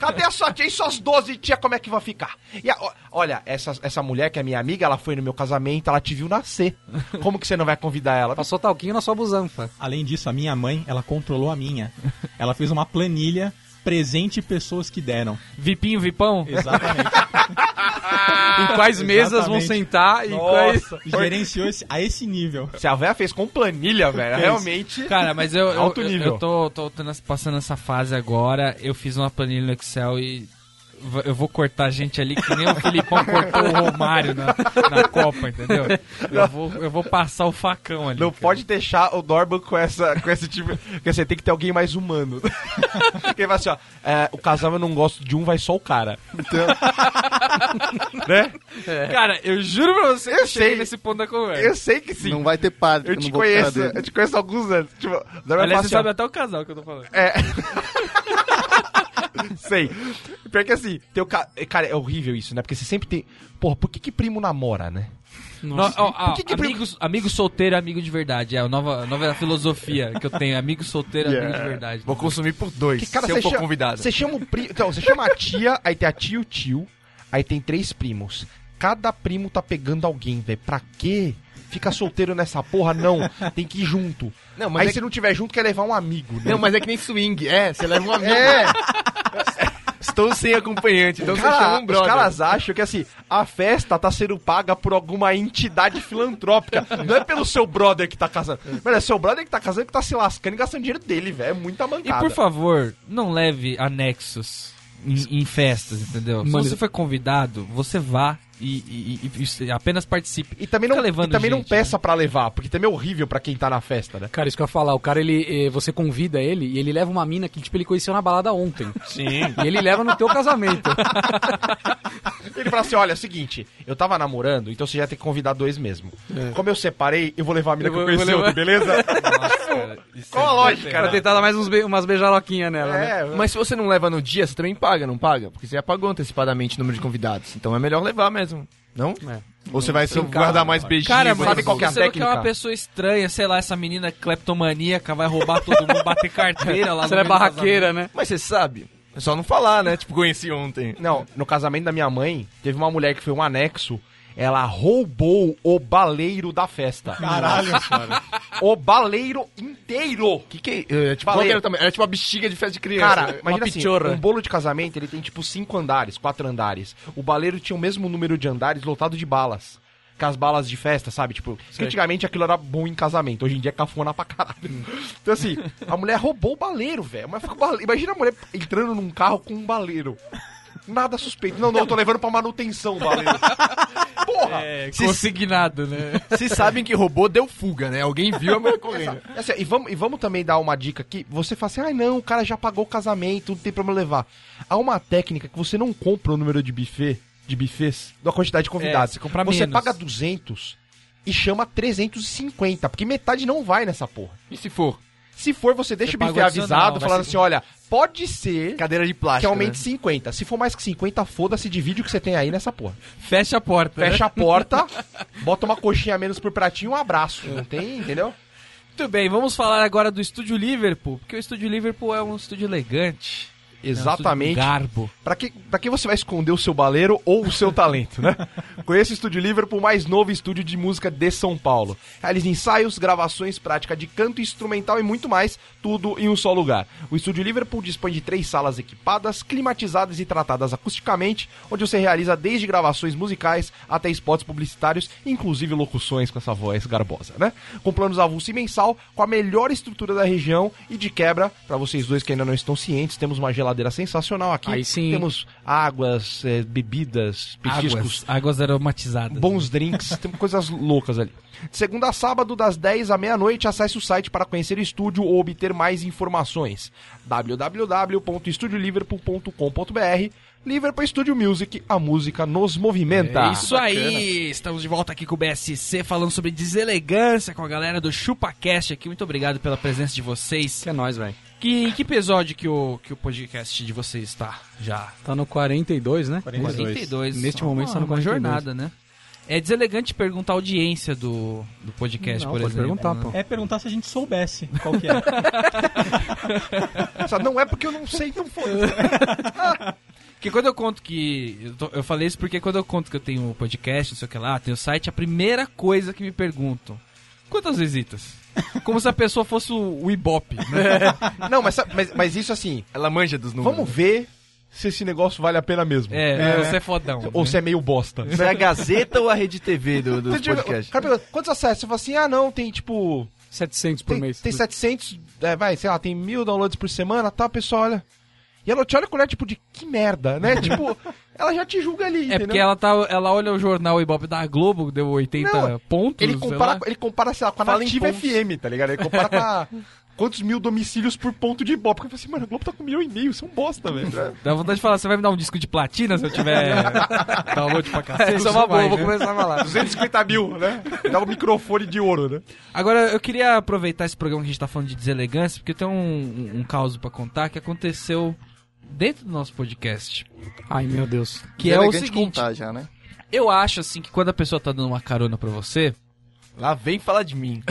S2: Cadê a sua tia? E suas 12 tia, como é que vai ficar? E a- olha, essa, essa mulher que é minha amiga, ela foi no meu casamento, ela te viu nascer. Como que você não vai convidar ela?
S4: Passou talquinho na sua busanfa.
S6: Além disso, a minha mãe, ela controlou a minha. Ela fez uma planilha presente pessoas que deram.
S1: Vipinho, Vipão?
S6: Exatamente. [LAUGHS]
S4: em quais [LAUGHS] mesas vão sentar e quais...
S6: Gerenciou esse- a esse nível. [LAUGHS]
S2: Se a véia fez com planilha, velho, realmente...
S1: Cara, mas eu, eu,
S2: Alto
S1: eu-
S2: nível.
S1: eu tô, tô tendo passando essa fase agora. Eu fiz uma planilha no Excel e eu vou cortar gente ali que nem o Filipão cortou o Romário na, na Copa, entendeu? Eu vou, eu vou passar o facão ali.
S2: Não
S1: cara.
S2: pode deixar o Dorban com, essa, com esse tipo. Porque você tem que ter alguém mais humano. [LAUGHS] Porque vai assim, ó. é, o casal eu não gosto de um, vai só o cara.
S3: Então, [LAUGHS]
S2: Né?
S1: Cara, eu juro pra você
S2: Eu sei.
S1: nesse ponto da conversa.
S2: Eu sei que sim.
S3: não vai ter padre.
S2: eu te
S3: não vou ficar
S2: conheço, eu te conheço há alguns anos. Tipo,
S1: Aliás, você
S2: assim, ó,
S1: sabe até o casal que eu tô falando.
S2: É. [LAUGHS] Sei. Pior que assim, tem o ca... Cara, é horrível isso, né? Porque você sempre tem. Porra, por que, que primo namora, né?
S1: No, ó, ó,
S2: Por que que
S1: amigos, amigo solteiro é amigo de verdade. É a nova, a nova filosofia que eu tenho. Amigo solteiro é amigo
S3: Yeah.
S1: de verdade.
S5: Vou consumir por dois,
S2: Que, cara,
S5: se eu
S2: você
S5: for
S2: chama-
S5: convidado.
S2: Você chama o primo. Então, você chama a tia, aí tem a tia e o tio, aí tem três primos. Cada primo tá pegando alguém, velho. Pra quê? Fica solteiro nessa porra? Não. Tem que ir junto.
S5: Não, mas
S2: aí
S5: é
S2: se não tiver junto, quer levar um amigo, né?
S5: Não, mas é que nem swing. É, você leva um amigo.
S2: É,
S5: Estou sem acompanhante, então
S2: os
S5: você chama
S2: cara-
S5: um
S2: os
S5: brother.
S2: caras acham que assim, a festa tá sendo paga por alguma entidade filantrópica. Não é pelo seu brother que tá casando. Mano, é seu brother que tá casando que tá se lascando e gastando dinheiro dele, velho. É muita
S1: E
S2: mancada.
S1: por favor, não leve anexos em, em festas, entendeu?
S4: Mano,
S1: Se você foi convidado, você vá e, e- e- e apenas participe.
S2: E também não, e também não
S1: gente,
S2: peça pra levar, porque também é horrível pra quem tá na festa, né?
S4: Cara, isso que eu ia falar, o cara, ele, eh, você convida ele e ele leva uma mina que, tipo, ele conheceu na balada ontem. [LAUGHS]
S5: Sim.
S4: E ele leva no teu casamento. [LAUGHS]
S2: Ele fala assim: olha, é o seguinte, eu tava namorando, então você já tem que convidar dois mesmo.
S1: É.
S2: Como eu separei, eu vou levar a mina
S4: Eu
S2: que eu conheci beleza? [LAUGHS]
S1: Nossa, cara, isso
S2: Qual
S1: é
S2: a lógica,
S4: pra
S2: cara?
S4: tentar dar mais uns be- umas beijaroquinhas nela, né?
S2: É,
S5: Mas se você não leva no dia, você também paga, não paga? Porque você já pagou antecipadamente o número de convidados. Então é melhor levar mesmo. Não?
S4: É.
S5: Ou você vai só guardar mais beijinhos?
S1: Cara,
S2: Sabe
S1: mas
S2: qual que é a
S1: você não quer
S2: técnica?
S1: uma pessoa estranha, sei lá, essa menina cleptomaníaca vai roubar todo mundo, [LAUGHS] bater carteira lá
S4: Você
S1: no
S4: é barraqueira, né?
S5: Mas você sabe. É só não falar, né? Tipo, conheci ontem.
S2: Não, no casamento da minha mãe, teve uma mulher que foi um anexo. Ela roubou o baleiro da festa.
S6: Caralho, cara.
S2: O baleiro inteiro.
S5: Que que é? é tipo, qual que era, tipo uma bexiga de festa de criança.
S2: Cara,
S5: né?
S2: imagina
S4: uma
S2: assim, um bolo de casamento, ele tem tipo cinco andares, quatro andares. O baleiro tinha o mesmo número de andares lotado de balas. Com as balas de festa, sabe? Tipo, antigamente aquilo era bom em casamento, hoje em dia é cafona pra caralho. Então assim, a mulher roubou o baleiro, velho. Imagina a mulher entrando num carro com um baleiro. Nada suspeito. Não, não, eu tô levando pra manutenção o baleiro. [LAUGHS] Porra!
S1: É, consignado, né?
S5: Se sabem que roubou, deu fuga, né? Alguém viu a mulher correndo.
S2: Assim, e, vamos, e vamos também dar uma dica aqui. Você fala assim, ai não, o cara já pagou o casamento, não tem problema levar. Há uma técnica que você não compra o número de buffet, de buffets, da quantidade de convidados.
S1: É, você compra
S2: você
S1: menos.
S2: paga 200 e chama 350, porque metade não vai nessa porra.
S5: E se for?
S2: Se for, você deixa
S1: Você
S2: o buffet avisado, falando
S1: ser-
S2: assim, olha, pode ser
S5: Cadeira de
S2: que
S5: plástico.
S2: aumente
S5: né?
S2: 50. Se for mais que 50, foda-se, divide o que você tem aí nessa porra.
S1: Fecha a porta. né?
S2: Fecha a porta, [LAUGHS] bota uma coxinha a menos por pratinho e um abraço. Não tem, entendeu?
S1: Muito bem, vamos falar agora do Estúdio Liverpool, porque o Estúdio Liverpool é um estúdio elegante.
S2: Exatamente.
S1: É um com garbo.
S2: Pra que, pra que você vai esconder o seu baleiro ou o seu talento, né? [LAUGHS] Conheça o Estúdio Liverpool, mais novo estúdio de música de São Paulo. Realiza ensaios, gravações, prática de canto instrumental e muito mais, tudo em um só lugar. O Estúdio Liverpool dispõe de três salas equipadas, climatizadas e tratadas acusticamente, onde você realiza desde gravações musicais até spots publicitários, inclusive locuções com essa voz garbosa, né? Com planos avulso e mensal, com a melhor estrutura da região e de quebra, pra vocês dois que ainda não estão cientes, temos uma geladeira geladeira sensacional aqui.
S4: Aí sim.
S2: Temos águas, é, bebidas, petiscos,
S1: Águas, águas aromatizadas.
S2: bons drinks, tem coisas loucas ali. De segunda a sábado, das 10 à meia-noite, acesse o site para conhecer o estúdio ou obter mais informações. www.estudioliverpool.com.br Liverpool Studio Music, a música nos movimenta.
S1: É isso aí, estamos de volta aqui com o BSC falando sobre deselegância com a galera do ChupaCast aqui. Muito obrigado pela presença de vocês.
S4: Que é nóis, velho.
S1: Que, em que episódio que o, que o podcast de vocês está já?
S4: Tá no 42, né?
S6: 42.
S1: 42.
S4: Neste momento está no
S1: uma
S4: 42.
S1: jornada, né? É deselegante perguntar a audiência do, do podcast,
S4: Não,
S1: por
S4: pode
S1: exemplo.
S4: perguntar, pô.
S6: É perguntar se a gente soubesse qual que é. [LAUGHS]
S2: Só Não é porque eu não sei, não foi. [LAUGHS]
S1: Porque quando eu conto que. Eu, tô- eu falei isso porque quando eu conto que eu tenho um podcast, não sei o que lá, tenho o site, a primeira coisa que me perguntam: quantas visitas? Como se a pessoa fosse o, o Ibope, né? [LAUGHS]
S2: Não, mas, mas, mas isso assim,
S5: Ela manja dos números.
S2: vamos ver se esse negócio vale a pena mesmo.
S1: É, você é fodão.
S2: Ou
S1: né?
S2: se é meio bosta.
S5: Você é a Gazeta ou a Rede TV do, dos
S2: Você diga-
S5: podcasts?
S2: o cara pergunta, quantos acessos? Você fala assim, ah não, tem tipo...
S4: 700 por
S2: Tem,
S4: mês.
S2: tem 700, é, vai, sei lá, tem mil downloads por semana, tá, pessoal, olha... E ela te olha com olhar, tipo, de que merda, né? [LAUGHS] tipo, ela já te julga ali,
S1: É
S2: entendeu?
S1: porque ela, tá, ela olha o jornal Ibope da Globo, deu 80
S2: Não,
S1: pontos.
S2: Ele
S1: sei
S2: compara,
S1: lá.
S2: ele compara, sei lá, com a
S5: Fala
S2: Nativa. FM, tá ligado? Ele compara com a... [LAUGHS] Quantos mil domicílios por ponto de Ibope? Porque eu falo assim, mano, a Globo tá com milhão e meio, isso é um bosta, velho.
S1: Dá vontade de falar, você vai me dar um disco de platina se eu tiver [LAUGHS] download pra cacete?
S4: Isso é uma boa,
S1: Vai,
S4: vou
S1: né?
S4: começar a falar.
S2: 250 mil, né? Dá um microfone de ouro, né?
S1: Agora, eu queria aproveitar esse programa que a gente tá falando de deselegância, porque tem um, um, um caos pra contar que aconteceu dentro do nosso podcast.
S4: Ai, meu Deus.
S1: Que é o
S3: Elegante
S1: seguinte,
S3: contar já, né?
S1: eu acho assim que quando a pessoa tá dando uma carona pra você,
S5: Lá vem falar de mim. [LAUGHS]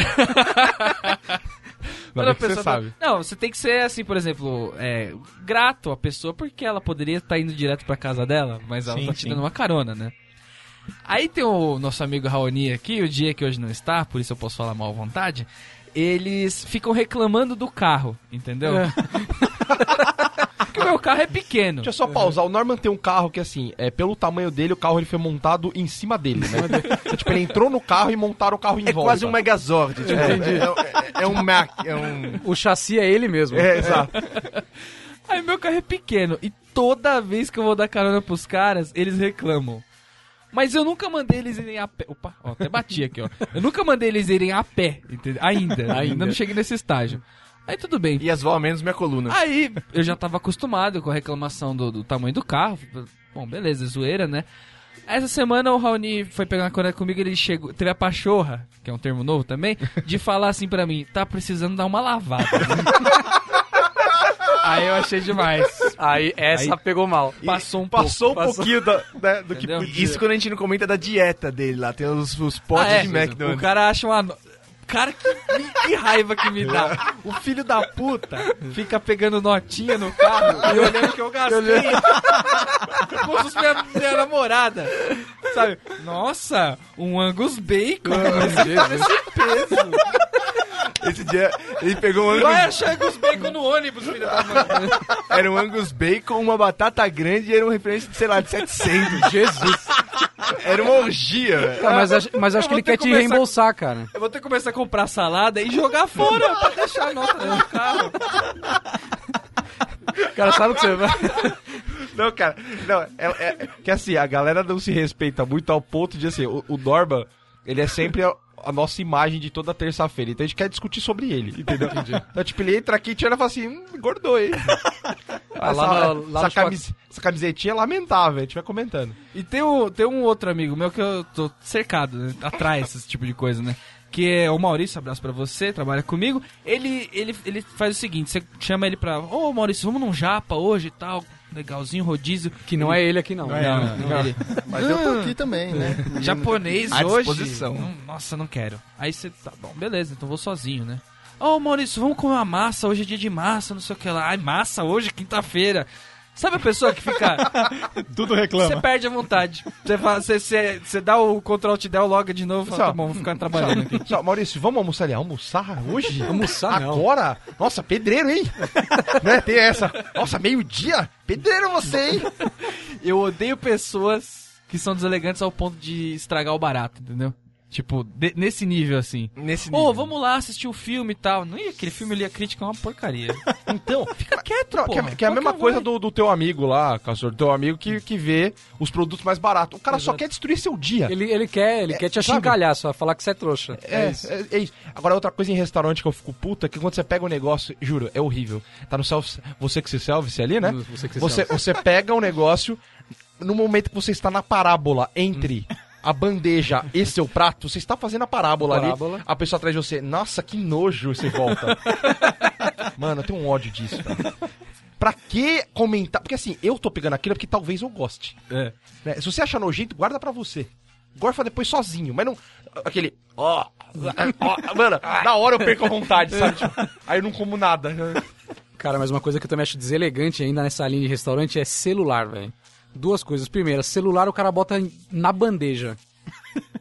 S1: Quando a
S2: que você
S1: pessoa tá-
S2: sabe.
S1: Não, você tem que ser assim, por exemplo, é, grato à pessoa porque ela poderia estar indo direto pra casa dela, mas ela
S6: Sim,
S1: tá te
S6: sim.
S1: dando uma carona, né? Aí tem o nosso amigo Raoni aqui, o dia que hoje não está, por isso eu posso falar mal à vontade. Eles ficam reclamando do carro, entendeu? O [LAUGHS] meu carro é pequeno.
S2: Deixa eu só pausar. O Norman tem um carro que, assim, é, pelo tamanho dele, o carro ele foi montado em cima dele, né? Então, tipo, ele entrou no carro e montaram o carro em
S5: É
S2: volta.
S5: quase um Megazord. Tipo, é, é- é um Mac. É um...
S4: O chassi é ele mesmo.
S2: É, exato. [LAUGHS]
S1: Aí meu carro é pequeno e toda vez que eu vou dar carona pros caras, eles reclamam. Mas eu nunca mandei eles irem a pé. Opa, ó, até bati aqui, ó. Eu nunca mandei eles irem a pé, entendeu? Ainda, ainda. não cheguei nesse estágio. Aí tudo bem.
S5: E as vó menos minha coluna.
S1: Aí eu já tava acostumado com a reclamação do, do tamanho do carro. Bom, beleza, zoeira, né? Essa semana o Raoni foi pegar uma carona comigo ele chegou, teve a pachorra, que é um termo novo também, de falar assim pra mim, tá precisando dar uma lavada. [LAUGHS] Aí eu achei demais.
S4: Aí essa
S1: Aí-
S4: pegou mal.
S1: Passou um
S5: Passou
S1: pouco.
S5: um pouquinho da- né, do que
S1: Entendeu?
S5: podia. Isso quando a gente não comenta da dieta dele lá. Tem os, os potes
S1: Ah, é.
S5: de McDonald's.
S1: O cara acha uma. Cara, que, que raiva que me dá. O filho da puta fica pegando notinha no carro e olhando que eu gastei. Fosse minha, minha namorada. Sabe? Nossa, um Angus Bacon. Esse tá peso.
S5: Esse dia ele pegou um Angus,
S1: Vai achar Angus Bacon no ônibus, filho da mãe.
S5: era um Angus Bacon, uma batata grande e era um referência de, sei lá, de 700.
S4: Jesus.
S5: Era uma orgia, velho.
S4: Cara, mas, acho- mas acho
S1: Eu
S4: que ele quer
S1: que
S4: te
S1: começar-
S4: reembolsar, cara.
S1: Eu vou ter que começar comprar salada e jogar fora pra deixar a nota no carro.
S4: Cara, sabe o que você vai.
S2: Não, cara, não, é, é- que assim, a galera não se respeita muito ao ponto de assim, o, o Norman, ele é sempre a, a nossa imagem de toda terça-feira, então a gente quer discutir sobre ele, entendeu? Então, tipo, ele entra aqui e olha e fala assim, hum, engordou, hein? [LAUGHS]
S4: Ah,
S2: essa,
S4: lá no- lá
S2: essa, camis- essa camisetinha é lamentável, a gente vai comentando.
S1: E tem um, tem um outro amigo meu que eu tô cercado, né? Atrás esse tipo de coisa, né? Que é o Maurício, abraço pra você, trabalha comigo. Ele, ele, ele faz o seguinte, você chama ele pra... Ô Maurício, vamos num japa hoje e tal, legalzinho, rodízio.
S4: Que não é ele aqui, não.
S1: Não, não, ele- [LAUGHS]
S3: Mas eu tô aqui também, né? [LAUGHS]
S1: Japonês
S5: À
S1: hoje?
S5: disposição.
S1: Não, nossa, não quero. Aí você, tá bom, beleza, então vou sozinho, né? Ô Maurício, vamos comer uma massa, hoje é dia de massa, não sei o que lá. Ai, massa hoje, quinta-feira. Sabe a pessoa que fica... [LAUGHS]
S6: Tudo
S1: Você
S6: reclama.
S1: perde a vontade. Você, fala- você, você, você dá o Ctrl Alt Del, loga de novo e fala, tá bom, vou ficar trabalhando aqui.
S2: Só, Maurício, vamos almoçar ali? Almoçar hoje?
S4: Almoçar não.
S2: Agora? Nossa, pedreiro, hein? [LAUGHS] né? Tem essa. Nossa, meio-dia? Pedreiro você, hein?
S1: Eu odeio pessoas que são deselegantes ao ponto de estragar o barato, entendeu? Tipo, de- nesse nível assim.
S5: Nesse
S1: Ô,
S5: nível.
S1: vamos lá assistir o filme e tal. Não ia, aquele filme ali, a crítica é uma porcaria. [LAUGHS]
S2: Então,
S1: Fica quieto,
S2: Não,
S1: pô.
S2: que, é, que é a mesma coisa do, do teu amigo lá, Castor, do teu amigo que, que vê os produtos mais baratos. O cara só quer destruir seu dia.
S4: Ele, ele quer, ele quer te achincalhar só, falar que você é trouxa.
S2: É, é, é isso. Agora, outra coisa em restaurante que eu fico puta, é que quando você pega o negócio, juro, é horrível. Tá no self, você que se self ali, né?
S4: Você que se
S2: Você, você pega o negócio, no momento que você está na parábola entre [LAUGHS] a bandeja e seu prato, você está fazendo a parábola,
S4: Parábola.
S2: ali, a pessoa atrás de você, nossa, que nojo, você volta. [LAUGHS] Mano, eu tenho um ódio disso, velho. Pra que comentar? Porque assim, eu tô pegando aquilo porque talvez eu goste.
S1: É.
S2: né? Se você achar nojento, guarda pra você. Gorfa depois sozinho, mas não. Aquele. Ó. ó, mano, na hora eu perco a vontade, sabe? Tipo, aí eu não como nada.
S4: Cara, mas uma coisa que eu também acho deselegante ainda nessa linha de restaurante é celular, velho. Duas coisas. Primeira, celular o cara bota na bandeja.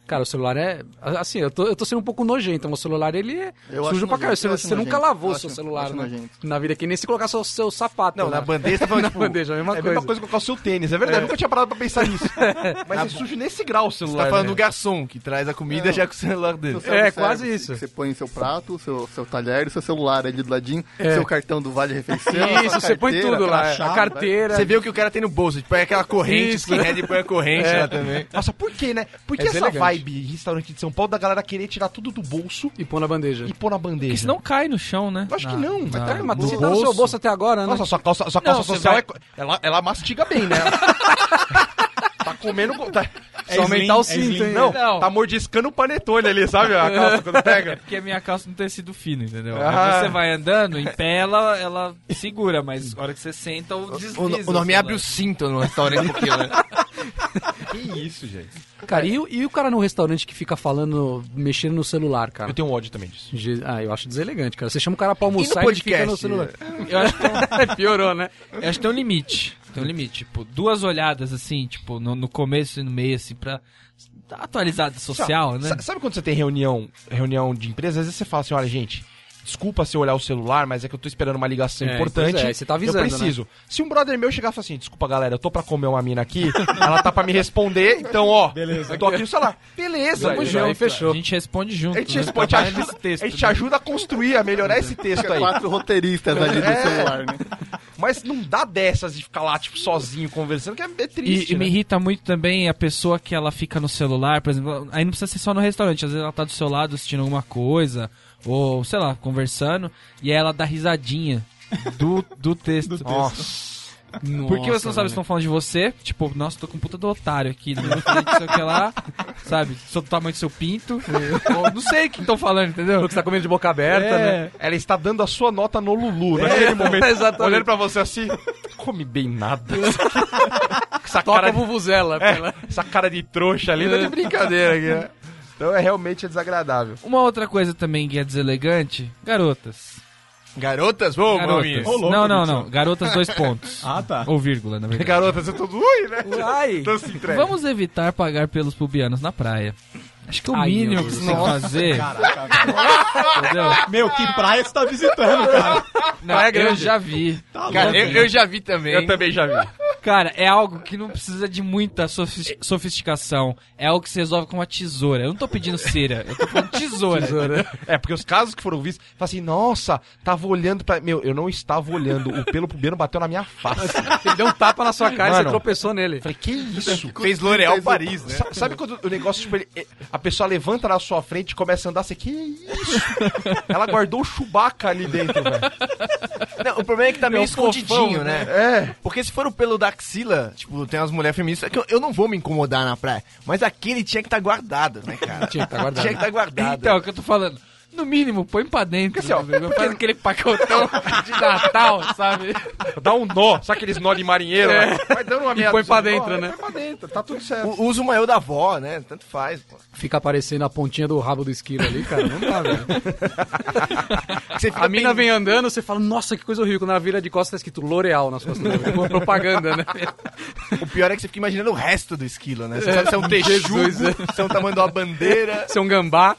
S4: Cara, o celular é. Assim, eu tô, eu tô sendo um pouco nojento, mas o celular ele é
S3: Eu
S4: sujo pra caralho. Você, você nunca lavou o seu celular né?
S3: nojento.
S4: na vida, que nem se colocar seu, seu sapato.
S5: Não,
S4: né?
S5: na bandeja você tá falando,
S4: Na
S5: tipo,
S4: bandeja, é a mesma
S2: É a
S4: coisa.
S2: mesma coisa que colocar o seu tênis, é verdade. Eu nunca tinha parado pra pensar nisso. [LAUGHS] Mas é sujo nesse grau o
S5: Você
S2: celular.
S5: tá falando
S2: né?
S5: do garçom, que traz a comida já com o celular dele.
S3: Seu
S4: É, quase isso.
S3: Você põe seu prato, seu, seu talher, seu celular ali do ladinho,
S4: É.
S3: seu cartão do Vale Refeição.
S4: Isso, você põe tudo lá. A carteira.
S5: Você vê o que o cara tem no bolso, tipo, põe aquela corrente, skinhead põe a corrente lá também.
S2: Nossa, por que, né? Por que
S4: É
S2: essa vibe restaurante de São Paulo da galera querer tirar tudo do bolso
S4: E pôr na bandeja.
S2: e pôr na bandeja?
S1: Porque senão cai no chão, né?
S2: Eu acho que
S1: Na-
S2: não. Vai tá
S4: Mas
S2: no
S4: você tá no seu bolso até agora, né?
S2: Nossa, sua calça, sua calça social
S1: vai-
S2: é ela, ela mastiga bem, né? [LAUGHS] tá comendo. Tá,
S6: É
S4: Só aumentar o
S6: slim, é
S4: cinto, hein?
S2: não,
S1: Não.
S2: tá mordiscando o panetone ali, sabe? A calça quando [LAUGHS]
S1: É
S2: pega.
S1: porque a minha calça não tem sido fino, entendeu?
S2: Ah.
S1: Você vai andando, em pé ela, ela segura, mas na hora que você senta, o desliza.
S5: O, o nome abre o cinto no restaurante um pouquinho, né? [LAUGHS]
S2: Que isso, gente.
S4: Cara, e, o- e o cara no restaurante que fica falando, mexendo no celular, cara?
S2: Eu tenho ódio também disso.
S4: Ah, eu acho deselegante, cara. Você chama o cara pra almoçar
S5: E no
S4: e no celular.
S1: Eu acho, que um- [LAUGHS]
S4: Piorou, né?
S1: eu acho que tem um limite. Tem um limite. Tipo, duas olhadas assim, tipo, no, no começo e no meio, assim, pra atualizada social, né?
S2: Sa- Sabe quando você tem reunião, reunião de empresa? Às vezes você fala assim, olha, gente, desculpa se eu olhar o celular, mas é que eu tô esperando uma ligação
S4: É,
S2: importante.
S4: é, você tá avisando,
S2: Eu preciso. Se um brother meu chegar e falar assim, desculpa, galera, eu tô pra comer uma mina aqui, [LAUGHS] ela tá pra me responder, então, ó,
S6: Beleza.
S2: eu tô aqui no celular. Beleza, tamo
S4: já, aí
S2: junto.
S4: fechou.
S1: A gente responde junto.
S2: A gente,
S1: né?
S2: responde, ajuda,
S1: nesse texto,
S2: a gente
S1: né?
S2: ajuda a construir, a melhorar esse texto aí.
S3: quatro roteiristas ali do
S2: É.
S3: celular, né?
S2: Mas não dá dessas de ficar lá, tipo, sozinho, conversando, que é, é triste,
S1: E, e me
S2: né?
S1: irrita muito também a pessoa que ela fica no celular, por exemplo, aí não precisa ser só no restaurante, às vezes ela tá do seu lado assistindo alguma coisa, ou sei lá, conversando, e aí ela dá risadinha do, do [LAUGHS] texto.
S2: Nossa.
S1: Porque você não sabe se estão falando de você, tipo, nossa, tô com um puta do otário aqui, frente, não sei o que lá, sabe? Sou do tamanho do seu pinto, ou não sei o que estão falando, entendeu?
S4: Você tá comendo de boca aberta,
S1: É.
S4: né?
S2: Ela está dando a sua nota no Lulu, naquele momento. [LAUGHS]
S4: exatamente.
S2: Olhando pra você assim, come bem nada. [LAUGHS] essa,
S4: Toca
S2: cara de,
S4: vuvuzela.
S2: é,
S4: pela-
S2: essa cara de trouxa ali, tá de brincadeira aqui, né? Então é realmente desagradável.
S1: Uma outra coisa também que é deselegante, garotas.
S5: Garotas, vamos,
S1: Garotas.
S6: Ô, louco,
S1: não, não, não. Garotas dois pontos.
S6: Ah, tá.
S1: Ou vírgula, na verdade.
S2: Garotas, eu tô ui, né?
S4: Ai!
S2: Então se entrega.
S1: Vamos evitar pagar pelos pubianos na praia. Acho que é o
S4: Ai,
S1: mínimo que você tem que fazer.
S6: Caraca.
S1: Entendeu?
S6: Meu, que praia você tá visitando, cara?
S1: Não, eu já vi.
S6: Tá
S5: Cara,
S6: louco,
S5: eu, eu já vi também.
S2: Eu também já vi.
S1: Cara, é algo que não precisa de muita sofis- sofisticação. É algo que se resolve com uma tesoura. Eu não tô pedindo cera, eu tô falando tesoura.
S2: É, porque os casos que foram vistos, fala assim, nossa, tava olhando pra... Meu, eu não estava olhando, o pelo pubiano bateu na minha face.
S4: Ele deu um tapa na sua cara e
S2: Mano.
S4: você tropeçou nele.
S2: Eu falei, que isso? [LAUGHS]
S5: Fez L'Oréal Paris, né?
S2: Sa- Sabe quando o negócio, tipo, ele- a pessoa levanta na sua frente e começa a andar assim, que isso? Ela guardou o Chewbacca ali dentro, velho.
S5: Não, o problema é que tá meio
S1: um fofão,
S5: escondidinho, né?
S2: É.
S5: Porque se for o pelo da axila, tipo, tem umas mulheres feministas, é que eu, eu não vou me incomodar na praia. Mas aquele tinha que estar guardado, né, cara?
S4: Tinha que tá guardado. [LAUGHS]
S5: Tinha que estar guardado.
S1: Então, é o que eu tô falando. No mínimo, põe pra dentro.
S2: assim, ó,
S1: né, velho? Faz aquele pacotão de Natal, sabe?
S2: Dá um nó, sabe aqueles nó de marinheiro? né? Vai dando uma meia
S4: põe
S2: dúzia
S4: pra
S2: de nó,
S4: dentro,
S2: é,
S4: né?
S2: Põe pra dentro, tá tudo certo.
S5: U- Usa o maiô da avó, né? Tanto faz, pô.
S4: Fica aparecendo a pontinha do rabo do esquilo ali, cara. Não dá, velho. [LAUGHS]
S5: Você fica
S4: A mina
S5: pen-
S4: vem andando, você fala, nossa, que coisa horrível. Quando ela vira de costas, tá escrito L'Oreal nas costas dela. Uma propaganda, né? [LAUGHS]
S5: O pior é que você fica imaginando o resto do esquilo, né? Você sabe se é um texugo,
S4: Jesus,
S5: se é um tamanho de uma bandeira.
S4: Ser um gambá.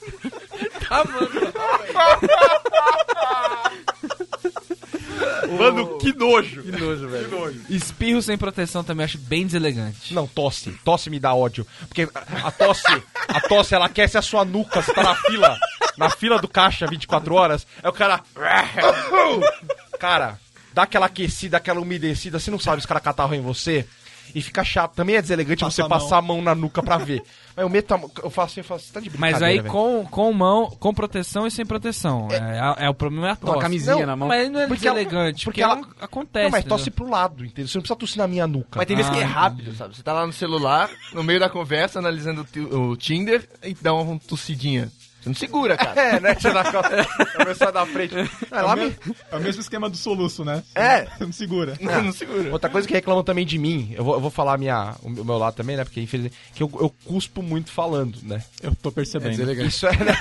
S4: [LAUGHS]
S2: Mano, que nojo.
S4: Que nojo, velho.
S1: Espirro sem proteção também acho bem deselegante.
S2: Não, tosse. Tosse me dá ódio. Porque a a tosse, a tosse, ela aquece a sua nuca. Você tá na fila, na fila do caixa 24 horas. Aí o cara. [LAUGHS] Cara, dá aquela aquecida, aquela umedecida. Você não sabe se os caras catarram em você. E fica chato. Também é deselegante
S6: Passa
S2: você
S6: a
S2: passar a mão na nuca pra ver. [LAUGHS] Mas eu meto a mão, eu faço assim, eu faço, você tá de
S1: Mas aí
S2: velho.
S1: com, com mão, com proteção e sem proteção. É, é- o problema é a tosse.
S4: Uma camisinha
S2: Não,
S4: na mão.
S1: Mas não é
S2: Porque ela-
S1: deselegante,
S2: porque
S1: porque,
S2: ela-
S1: ela acontece.
S2: Não, mas tosse
S1: entendeu?
S2: pro lado, entendeu? Você não precisa tossir na minha nuca.
S5: Mas tem vezes que é
S1: Ah,
S5: rápido, sabe? Você tá lá no celular, no meio da conversa, analisando o, o Tinder e dá uma tossidinha. Você não segura, cara. [LAUGHS]
S2: É, né? Você dá a cabeça da frente. É, lá me...
S6: É o mesmo esquema do soluço, né?
S5: É.
S6: Você [LAUGHS] não segura.
S5: Não, [LAUGHS] não segura.
S2: Outra coisa que reclamam também de mim, eu vou, eu vou falar minha, o meu lado também, né? Porque infelizmente, que eu, eu cuspo muito falando, né?
S6: Eu tô percebendo.
S4: Deselegante.
S2: Isso é, né?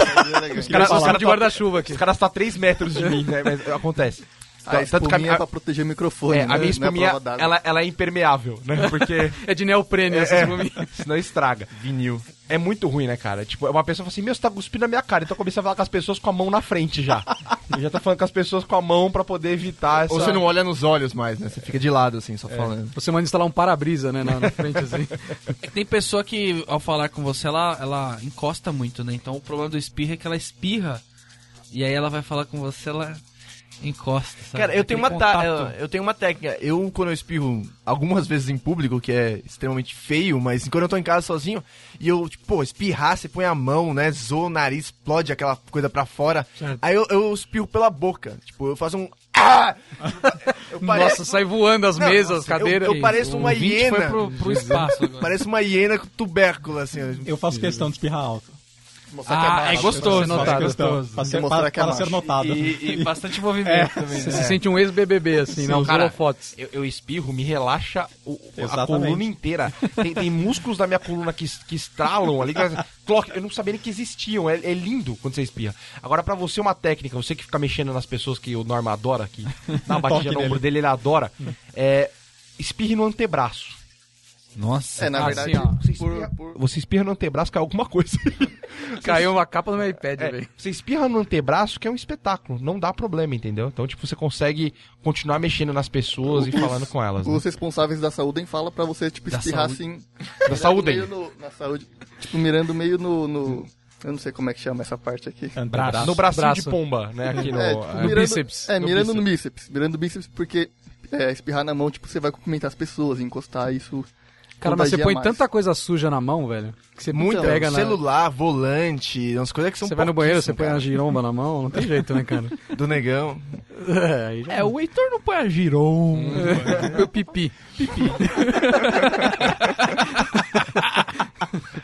S2: Os
S4: Cara,
S2: caras
S4: só
S2: os caras
S4: de
S2: tá-
S4: guarda-chuva aqui.
S2: Os caras estão a 3 metros de mim, né? Mas acontece.
S3: A
S2: a
S3: espuminha é
S2: minha,
S3: pra proteger o microfone,
S2: é,
S3: né?
S2: a minha
S3: é
S2: espuminha,
S3: d'água.
S2: ela, ela é impermeável, né? [LAUGHS] Porque
S4: É de neoprene essa
S2: é,
S4: espuminha. [LAUGHS]
S2: senão estraga. Vinil. É muito ruim, né, cara? Tipo, uma pessoa fala assim, meu, você tá cuspindo na minha cara. Então eu comecei a falar com as pessoas com a mão na frente já. [LAUGHS] eu já tô falando com as pessoas com a mão pra poder evitar essa...
S5: Ou você não olha nos olhos mais, né? Você fica de lado, assim, só falando.
S4: Você manda instalar um para-brisa, né, na, na frente, assim.
S1: É que tem pessoa que, ao falar com você, ela, ela encosta muito, né? Então o problema do espirro é que ela espirra e aí ela vai falar com você, ela encosta, sabe?
S5: Cara, eu tenho, uma ta- eu, eu tenho uma técnica. Eu, quando eu espirro algumas vezes em público, que é extremamente feio, mas quando eu tô em casa sozinho, e eu, tipo, pô, espirrar, você põe a mão, né? Zoa o nariz, explode aquela coisa pra fora.
S4: Certo.
S5: Aí eu, eu espirro pela boca. Tipo, eu faço um. [LAUGHS] Ah! Eu pareço-
S4: Nossa, sai voando as
S5: Não,
S4: mesas,
S5: nossa,
S4: cadeiras.
S5: Eu, eu pareço uma hiena.
S1: foi pro, pro espaço agora.
S5: Uma hiena com tubérculo, assim.
S6: Eu faço questão de espirrar alto.
S3: Mostrar
S1: Ah,
S3: macho.
S1: é gostoso, notado,
S6: questão.
S1: gostoso.
S6: Pra ser,
S3: Mostrar
S6: para,
S3: que é
S6: para ser
S3: macho.
S6: notado.
S1: E, e [LAUGHS] bastante movimento também.
S4: Você
S1: né?
S4: se sente um ex-BBB, assim, não? Os
S2: cara,
S4: holofotes.
S2: Eu, eu espirro, me relaxa o- a coluna inteira. Tem, tem músculos da minha coluna que, que estralam ali. eu não sabia nem que existiam. É, é lindo quando você espirra. Agora, pra você, uma técnica, você que fica mexendo nas pessoas que o Norma adora, que dá uma batida [LAUGHS] no ombro dele, ele adora, é, espirre no antebraço.
S1: Nossa.
S3: É, na
S4: Ah,
S3: verdade,
S4: assim, ó,
S2: Você espirra,
S3: por-
S2: você espirra no antebraço, cai alguma coisa. [LAUGHS]
S4: Caiu uma capa no meu iPad,
S2: É,
S4: velho.
S2: você espirra no antebraço, que é um espetáculo. Não dá problema, entendeu? Então, tipo, você consegue continuar mexendo nas pessoas e
S3: Os-
S2: falando com elas. né?
S3: Os responsáveis da saúde fala pra você, tipo,
S1: Da
S3: espirrar
S1: saúde.
S3: assim.
S2: Da saúde.
S3: meio no- na saúde. Tipo, mirando meio no, no- Eu não sei como é que chama essa parte aqui.
S6: Antebraço.
S2: No bracinho
S4: Braço.
S2: de pomba, né? Aqui no.
S3: É, tipo,
S2: é,
S4: no
S3: mirando,
S4: bíceps.
S3: É,
S2: No
S3: mirando no bíceps. Mirando no bíceps porque é, espirrar na mão, tipo, você vai cumprimentar as pessoas, encostar isso.
S4: Cara, mas você põe
S3: mais.
S4: tanta coisa suja na mão, velho, que você
S5: Muito.
S4: pega na...
S5: celular, volante, umas coisas que são
S4: Você vai no banheiro, você põe a giromba na mão, não tem jeito, né, cara? [LAUGHS]
S5: Do negão.
S4: É, já...
S1: É, o Heitor não põe a giron. [LAUGHS]
S4: Meu pipi. [LAUGHS]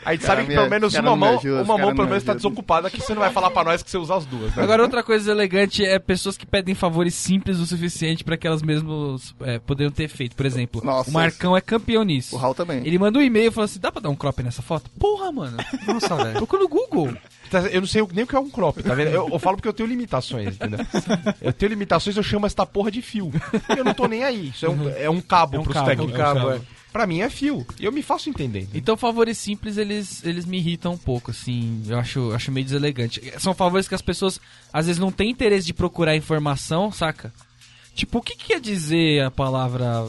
S2: A gente sabe que pelo menos uma mão, uma mão pelo menos tá desocupada que você não vai falar pra nós que você usa as duas, né?
S1: Agora, outra coisa elegante é pessoas que pedem favores simples o suficiente pra que elas mesmas é, poderiam ter feito. Por exemplo,
S3: Nossa,
S1: o Marcão é campeão nisso.
S3: O Raul também.
S1: Ele manda um e-mail e fala assim: dá pra dar um crop nessa foto? Porra, mano.
S4: Nossa, velho.
S1: Procura no Google.
S2: Tá, Eu não sei nem o que é um crop, tá vendo? Eu, eu falo porque eu tenho limitações, entendeu? Eu tenho limitações, eu chamo essa porra de fio. Eu não tô nem aí. Isso é um, é um cabo
S1: É um
S2: pros
S1: cabo,
S2: técnicos.
S1: é um cabo,
S2: né?
S1: é.
S2: Pra mim é fio. E eu me faço entender.
S1: Então, favores simples, eles, eles me irritam um pouco, assim. Eu acho, acho meio deselegante. São favores que as pessoas, às vezes, não têm interesse de procurar informação, saca? Tipo, o que, que quer dizer a palavra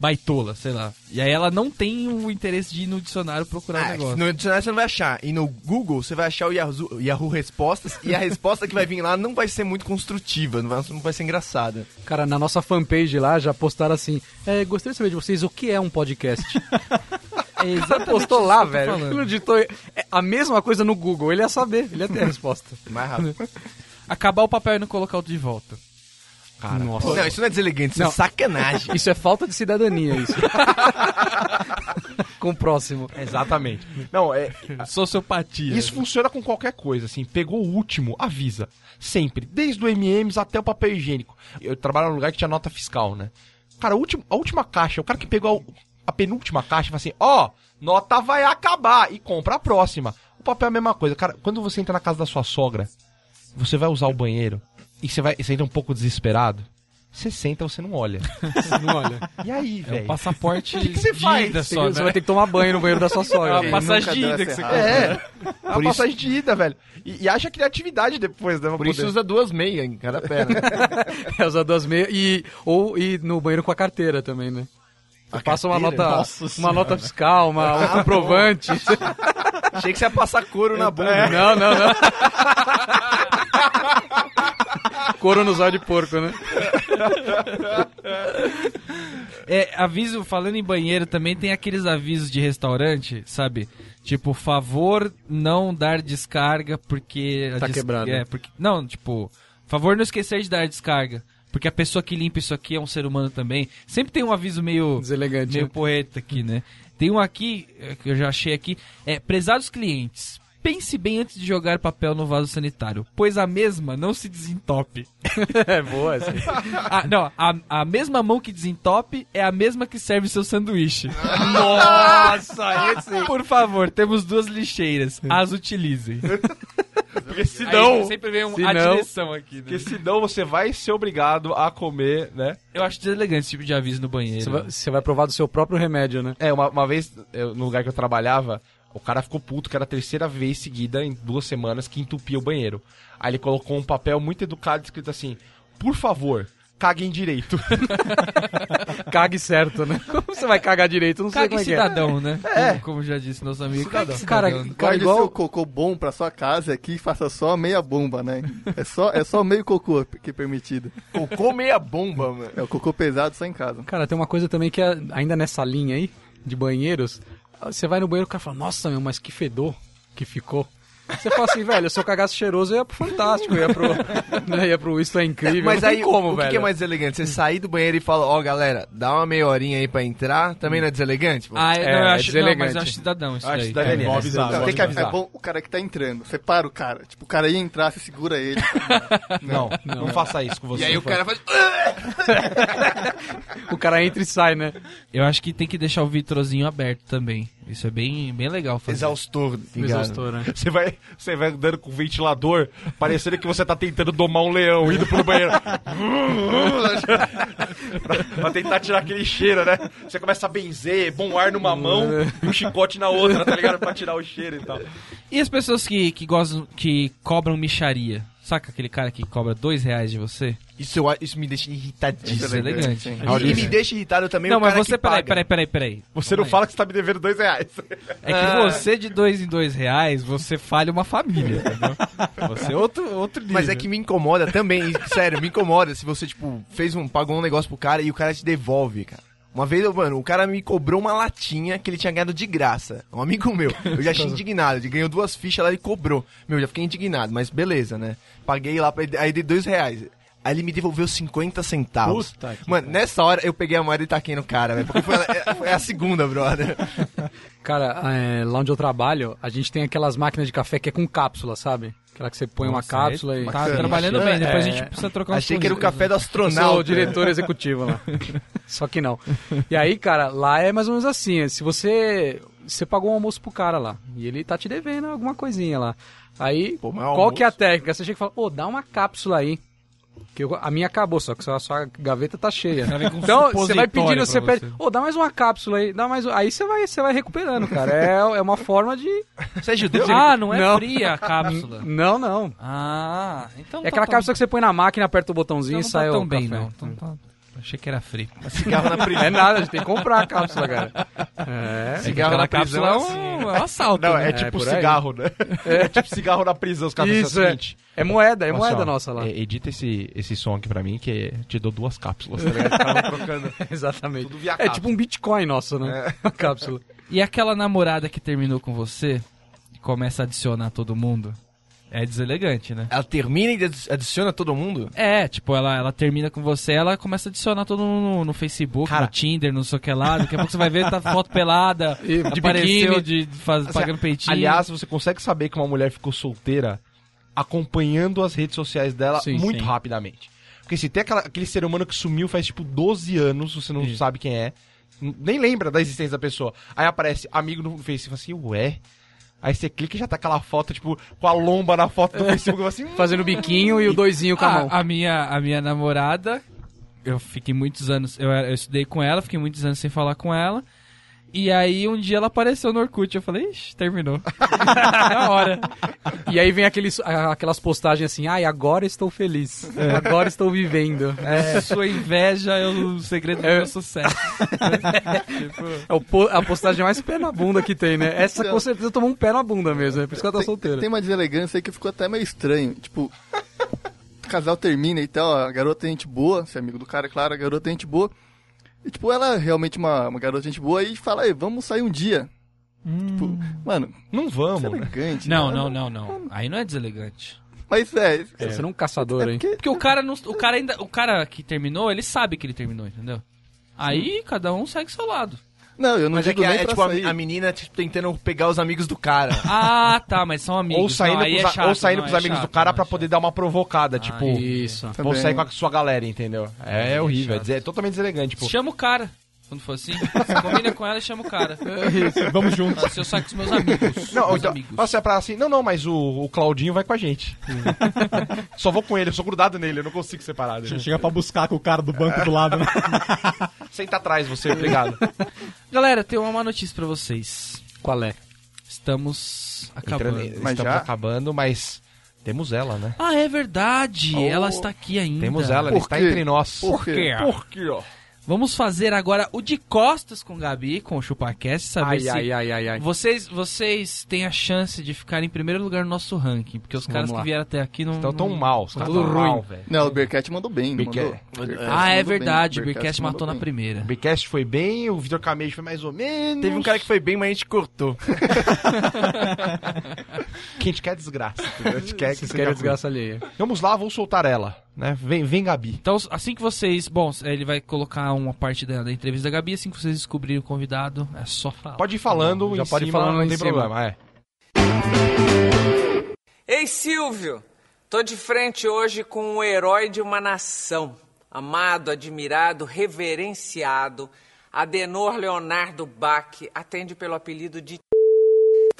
S1: baitola, sei lá? E aí ela não tem o interesse de ir no dicionário procurar o
S5: Ah,
S1: negócio.
S5: no dicionário você não vai achar. E no Google você vai achar o Yahoo, Yahoo Respostas. e a resposta que vai vir lá não vai ser muito construtiva, não vai, não vai ser engraçada.
S4: Cara, na nossa fanpage lá já postaram assim: é, gostaria de saber de vocês o que é um podcast. [LAUGHS]
S1: É
S4: Você postou lá, velho. Ele digitou é a mesma coisa no Google. Ele ia saber, ele ia ter a resposta.
S5: Mais rápido. [LAUGHS]
S1: Acabar o papel e não colocar outro de volta.
S2: Cara,
S4: Nossa.
S5: não, isso não é deselegante, isso
S4: Não.
S5: é sacanagem. [LAUGHS]
S4: Isso é falta de cidadania, isso. [LAUGHS] Com o próximo.
S2: exatamente. Não, é, [LAUGHS]
S1: Sociopatia.
S2: Isso funciona com qualquer coisa, assim. Pegou o último, avisa. Sempre. Desde o MMs até o papel higiênico. Eu trabalho num lugar que tinha nota fiscal, né? Cara, a última, a última caixa, o cara que pegou a, a penúltima caixa fala assim: ó, nota vai acabar e compra a próxima. O papel é a mesma coisa. Cara, quando você entra na casa da sua sogra, você vai usar o banheiro e você, vai, você entra um pouco desesperado. Você senta, você não olha. [LAUGHS]
S4: Não olha.
S2: E aí,
S1: É um
S2: velho?
S1: passaporte [LAUGHS]
S2: que você
S1: de
S2: faz?
S1: ida
S4: Você
S1: só, né?
S4: vai ter que tomar banho no banheiro da sua
S1: É
S4: sogra.
S1: uma
S3: Quem
S1: passagem de ida que você
S3: errada?
S2: É, a passagem de ida, velho. E, e acha criatividade depois, né?
S5: Por isso
S2: poder-
S5: usa duas meias em cada perna. [LAUGHS]
S4: É, usar duas meias e ou ir no banheiro com a carteira também, né? Você passa uma nota,
S6: Nossa
S4: uma
S6: Senhora.
S4: nota fiscal, uma, um comprovante.
S5: Achei que você ia passar couro na bunda.
S4: Não, não, não. Couro no zóio de porco, né?
S1: É, aviso, falando em banheiro, também tem aqueles avisos de restaurante, sabe? Tipo, favor não dar descarga porque... a
S4: Tá
S1: des-
S4: quebrado.
S1: É, porque... Não, tipo, favor não esquecer de dar descarga. Porque a pessoa que limpa isso aqui é um ser humano também. Sempre tem um aviso meio...
S4: Deselegante.
S1: meio
S4: né?
S1: poeta aqui, né? Tem um aqui, é, que eu já achei aqui, é, prezados clientes, pense bem antes de jogar papel no vaso sanitário, pois a mesma não se desentope. [LAUGHS]
S4: É boa essa.
S1: Ah, [LAUGHS] não, a, a mesma mão que desentope é a mesma que serve seu sanduíche.
S4: Nossa, esse.
S1: Por favor, temos duas lixeiras, as utilizem. [LAUGHS]
S2: Porque senão...
S1: Aí sempre vem um,
S4: se
S1: a
S4: não-
S1: direção aqui, né?
S2: Porque senão você vai ser obrigado a comer, né?
S1: Eu acho deselegante esse tipo de aviso no banheiro.
S4: Você vai, você vai provar do seu próprio remédio, né?
S2: É, uma, uma vez, eu- no lugar que eu trabalhava, o cara ficou puto, que era a terceira vez seguida em duas semanas que entupia o banheiro. Aí ele colocou um papel muito educado escrito assim: Por favor, caguem direito. [LAUGHS]
S4: Cague certo, né? [LAUGHS] Como você vai cagar direito? Não sei
S1: Cague
S4: como é é.
S1: cidadão, né? Como, como já disse nosso amigo. Cague
S4: Cara,
S1: cidadão. né?
S4: cara
S3: Guarde
S4: igual...
S3: seu cocô bom pra sua casa aqui e faça só meia bomba, né? É só, é só meio cocô que é permitido.
S5: Cocô meia bomba, mano.
S3: É o cocô pesado só em casa.
S4: Cara, tem uma coisa também que é, ainda nessa linha aí, de banheiros, você vai no banheiro e o cara fala, nossa, meu, mas que fedor que ficou. Você fala assim, velho, se eu cagasse cheiroso, eu ia pro Fantástico, eu ia pro, né, ia pro Isso é Incrível.
S5: Mas
S4: não
S5: aí,
S4: como,
S5: o que
S4: velho.
S5: que é mais deselegante? Você sair do banheiro e falar, ó, galera, dá uma meia horinha aí pra entrar, também não é deselegante? pô?
S1: Ah, eu,
S4: É,
S1: não, eu
S4: é
S1: acho, não,
S4: deselegante.
S1: mas eu acho cidadão isso
S2: Acho
S1: daí.
S2: cidadania.
S6: É, avisar,
S2: Não, tem que avisar.
S3: É bom o cara que tá entrando. Você para o cara. Tipo, o cara ia entrar, você segura ele. [LAUGHS]
S2: Não, não, faça isso com você.
S5: e aí o cara faz... [LAUGHS]
S4: O cara entra e sai, né?
S1: Eu acho que tem que deixar o vitrozinho aberto também. Isso é bem, bem legal fazer.
S5: Exaustor, ligado?
S4: exaustor, né?
S2: Você vai, você vai andando com o ventilador, parecendo que você tá tentando domar um leão, indo pro banheiro. pra, [LAUGHS] pra tentar tirar aquele cheiro, né? Você começa a benzer, bom ar numa mão e um chicote na outra, tá ligado? Pra tirar o cheiro e tal.
S1: E as pessoas que, que gostam, que cobram micharia? Saca aquele cara que cobra dois reais de você?
S5: Isso, eu, isso me deixa irritadíssimo.
S1: Isso é elegante.
S3: sim.
S5: E, e me deixa irritado também
S1: Não,
S5: o
S1: mas
S5: cara
S1: você,
S5: que
S1: peraí,
S5: paga.
S1: peraí, peraí, peraí.
S2: Você não fala que você tá me devendo dois reais.
S1: É que você de dois em dois reais, você falha uma família, entendeu? Você é outro, outro nível.
S5: Mas é que me incomoda também, sério, me incomoda se você, tipo, fez um, pagou um negócio pro cara e o cara te devolve, cara. Uma vez, eu- mano, o cara me cobrou uma latinha que ele tinha ganhado de graça. Um amigo meu. Eu já achei [LAUGHS] indignado. Ele ganhou duas fichas lá e cobrou. Meu, já fiquei indignado, mas beleza, né? Paguei lá pra aí dei dois reais. Aí ele me devolveu 50 centavos.
S6: Puta
S5: Mano, nessa hora eu peguei a moeda e taquei no cara, velho. Porque foi, a- foi a segunda, brother. [LAUGHS]
S4: Cara, é, lá onde eu trabalho, a gente tem aquelas máquinas de café que é com cápsula, sabe? Aquela que você põe uma
S1: Nossa,
S4: cápsula e...
S1: Tá trabalhando bem, depois a
S4: É.
S1: gente precisa trocar um
S5: Achei que era o café do
S4: Eu sou
S5: astronauta.
S4: o diretor executivo lá. [LAUGHS] Só que não. E aí, cara, lá é mais ou menos assim. Se você. Você pagou um almoço pro cara lá. E ele tá te devendo alguma coisinha lá. Aí,
S5: Pô,
S4: qual
S5: almoço?
S4: que é a técnica? Você chega e fala, ô, dá uma cápsula aí. Que eu- a minha acabou, só que a sua gaveta tá cheia.
S1: um
S4: Então, você vai pedindo, você pede, ô, dá mais uma cápsula aí, dá mais um. Aí você vai, você vai recuperando, cara. É, é uma forma de.
S5: Você é judeu?
S1: Ah, não é
S4: Não.
S1: fria a cápsula. [LAUGHS]
S4: Não, não.
S1: Ah, então
S4: É aquela
S1: tá
S4: cápsula que você põe na máquina, aperta o botãozinho
S1: então
S4: e
S1: não
S4: sai
S1: tá
S4: o
S1: tão bem,
S4: café.
S1: não. Então tá- Achei que era frio.
S5: Cigarro na prisão.
S4: É nada, a gente tem que comprar a cápsula, cara. É.
S5: Cigarro na prisão
S1: cápsula é
S5: é
S1: um, é um assalto.
S2: Não,
S1: né?
S2: é tipo
S4: por aí.
S2: cigarro, né? É tipo cigarro na prisão. Os caras
S4: Isso, é.
S2: seguinte.
S4: É moeda, é
S2: Assim,
S4: moeda
S2: ó,
S4: nossa lá.
S2: é, edita esse, esse som aqui pra mim, que te dou duas cápsulas, tá ligado? Trocando. [LAUGHS]
S4: Exatamente.
S2: Tudo via
S4: É
S2: cápsula.
S4: tipo um Bitcoin nosso, né? [LAUGHS] A cápsula.
S1: E aquela namorada que terminou com você, e começa a adicionar todo mundo, é deselegante, né?
S5: Ela termina e adi- adiciona todo mundo?
S1: É, tipo, ela, ela termina com você, ela começa a adicionar todo mundo no, no Facebook,
S2: Cara.
S1: no Tinder, não sei o que lá. Daqui a pouco você vai ver, tá [LAUGHS] foto pelada,
S4: E de
S1: apareceu
S4: biquíni.
S1: de, faz,
S2: Assim,
S1: pagando peitinho.
S2: Aliás, você consegue saber que uma mulher ficou solteira acompanhando as redes sociais dela
S4: Sim,
S2: muito
S4: sim.
S2: rapidamente. Porque se tem aquela- aquele ser humano que sumiu faz tipo 12 anos, você não sabe quem é, nem lembra da existência da pessoa. Aí aparece amigo no Facebook, você fala assim, ué? Aí você clica e já tá aquela foto, tipo, com a lomba na foto do Facebook, assim, [LAUGHS]
S4: Fazendo biquinho e o doizinho com a
S1: Ah,
S4: mão.
S1: a minha, a minha namorada eu fiquei muitos anos. Eu, eu estudei com ela, fiquei muitos anos sem falar com ela. E aí um dia ela apareceu no Orkut. Eu falei, ixi, terminou. [LAUGHS] Na hora.
S4: E aí vem aqueles, aquelas postagens assim, ai, agora estou feliz. Agora estou vivendo.
S1: É, sua inveja é o segredo do
S4: É.
S1: meu sucesso. [LAUGHS] tipo,
S4: É o po- a postagem mais pé na bunda que tem, né? Essa com certeza tomou um pé na bunda mesmo, é por isso que ela tá
S3: tem,
S4: solteira.
S3: tem uma deselegância aí que ficou até meio estranho. Tipo, o casal termina e tal, a garota é gente boa, você é amigo do cara, é claro, a garota é gente boa. E, tipo, ela é realmente uma, uma garota gente boa e fala, aí, vamos sair um dia. Tipo, mano,
S2: Não
S3: isso
S2: vamos,
S3: é
S2: né?
S3: elegante.
S1: não,
S3: né?
S1: não, não, não. Aí não é deselegante.
S3: Mas, é,
S4: Você não é um caçador, hein?
S1: Porque o cara não, o cara ainda, o cara que terminou, ele sabe que ele terminou, entendeu? Aí cada um segue seu lado.
S3: Não, eu não
S5: Mas é
S3: digo
S5: que
S3: nem
S5: é,
S3: pra
S5: tipo a,
S3: sair.
S5: a menina tipo, tentando pegar os amigos do cara. [LAUGHS]
S1: Ah, tá, mas são amigos.
S2: Ou saindo,
S1: não, aí
S2: pros,
S1: é chato,
S2: ou saindo
S1: não,
S2: pros
S1: é
S2: amigos
S1: chato,
S2: do cara pra
S1: é
S2: poder dar uma provocada, tipo...
S4: Isso.
S2: Vou
S3: Também.
S2: sair com a sua galera, entendeu? É,
S1: é
S2: horrível, é, é totalmente deselegante, tipo...
S1: Chama o cara. Quando for assim, você combina com ela e chama o cara.
S6: Vamos juntos.
S1: Assim, eu saio com os meus amigos.
S2: Não,
S1: meus
S2: então,
S1: amigos.
S2: você é pra assim, não, não, mas o, o Claudinho vai com a gente. [LAUGHS] Só vou com ele, eu sou grudado nele, eu não consigo separar dele.
S6: Chega pra buscar com o cara do banco do lado, né? [LAUGHS]
S2: Senta atrás você, obrigado.
S1: Galera, tem uma má notícia pra vocês.
S4: Qual é?
S1: Estamos acabando.
S2: Entrando-
S3: Mas
S2: estamos
S3: já?
S2: acabando, mas temos ela, né?
S1: Ah, é verdade.
S3: Oh.
S1: Ela está aqui ainda.
S2: Temos ela, ela
S3: Por
S2: está
S3: quê?
S2: entre nós.
S3: Por quê?
S2: Por quê, ó?
S1: Vamos fazer agora o de costas com o Gabi, com o ChupaCast, saber
S4: Ai,
S1: se...
S4: ai, ai, ai, ai.
S1: Vocês, vocês têm a chance de ficar em primeiro lugar no nosso ranking, porque os
S4: Vamos
S1: caras
S4: lá.
S1: que vieram até aqui não...
S2: Estão
S1: não...
S2: tão mal, os caras
S4: tudo
S2: tão
S4: ruim.
S2: mal, velho.
S3: Não, o Bearcat mandou bem, não
S2: Bearcat.
S3: mandou? Bearcat
S1: Ah, é
S3: mandou bem,
S1: verdade, o
S3: mandou
S1: matou na
S3: bem.
S2: O
S1: primeira.
S2: Bcast foi bem, o Vitor Camejo foi mais ou menos.
S5: Teve um cara que foi bem, mas a gente cortou. [LAUGHS]
S2: que a gente quer desgraça. A gente quer que ruim.
S4: desgraça alheia.
S2: Vamos lá, vou soltar ela, né? Vem, vem Gabi.
S1: Então, assim que vocês... Bom, ele vai colocar uma parte da, da entrevista da Gabi, assim que vocês descobrirem o convidado, é só falar.
S2: Pode ir falando,
S4: Já
S2: em
S4: pode ir
S2: cima,
S4: falando
S2: não
S4: em
S2: tem
S4: cima.
S2: problema, é.
S7: Ei, Silvio! Tô de frente hoje com um herói de uma nação. Amado, admirado, reverenciado. Adenor Leonardo Bach atende pelo apelido de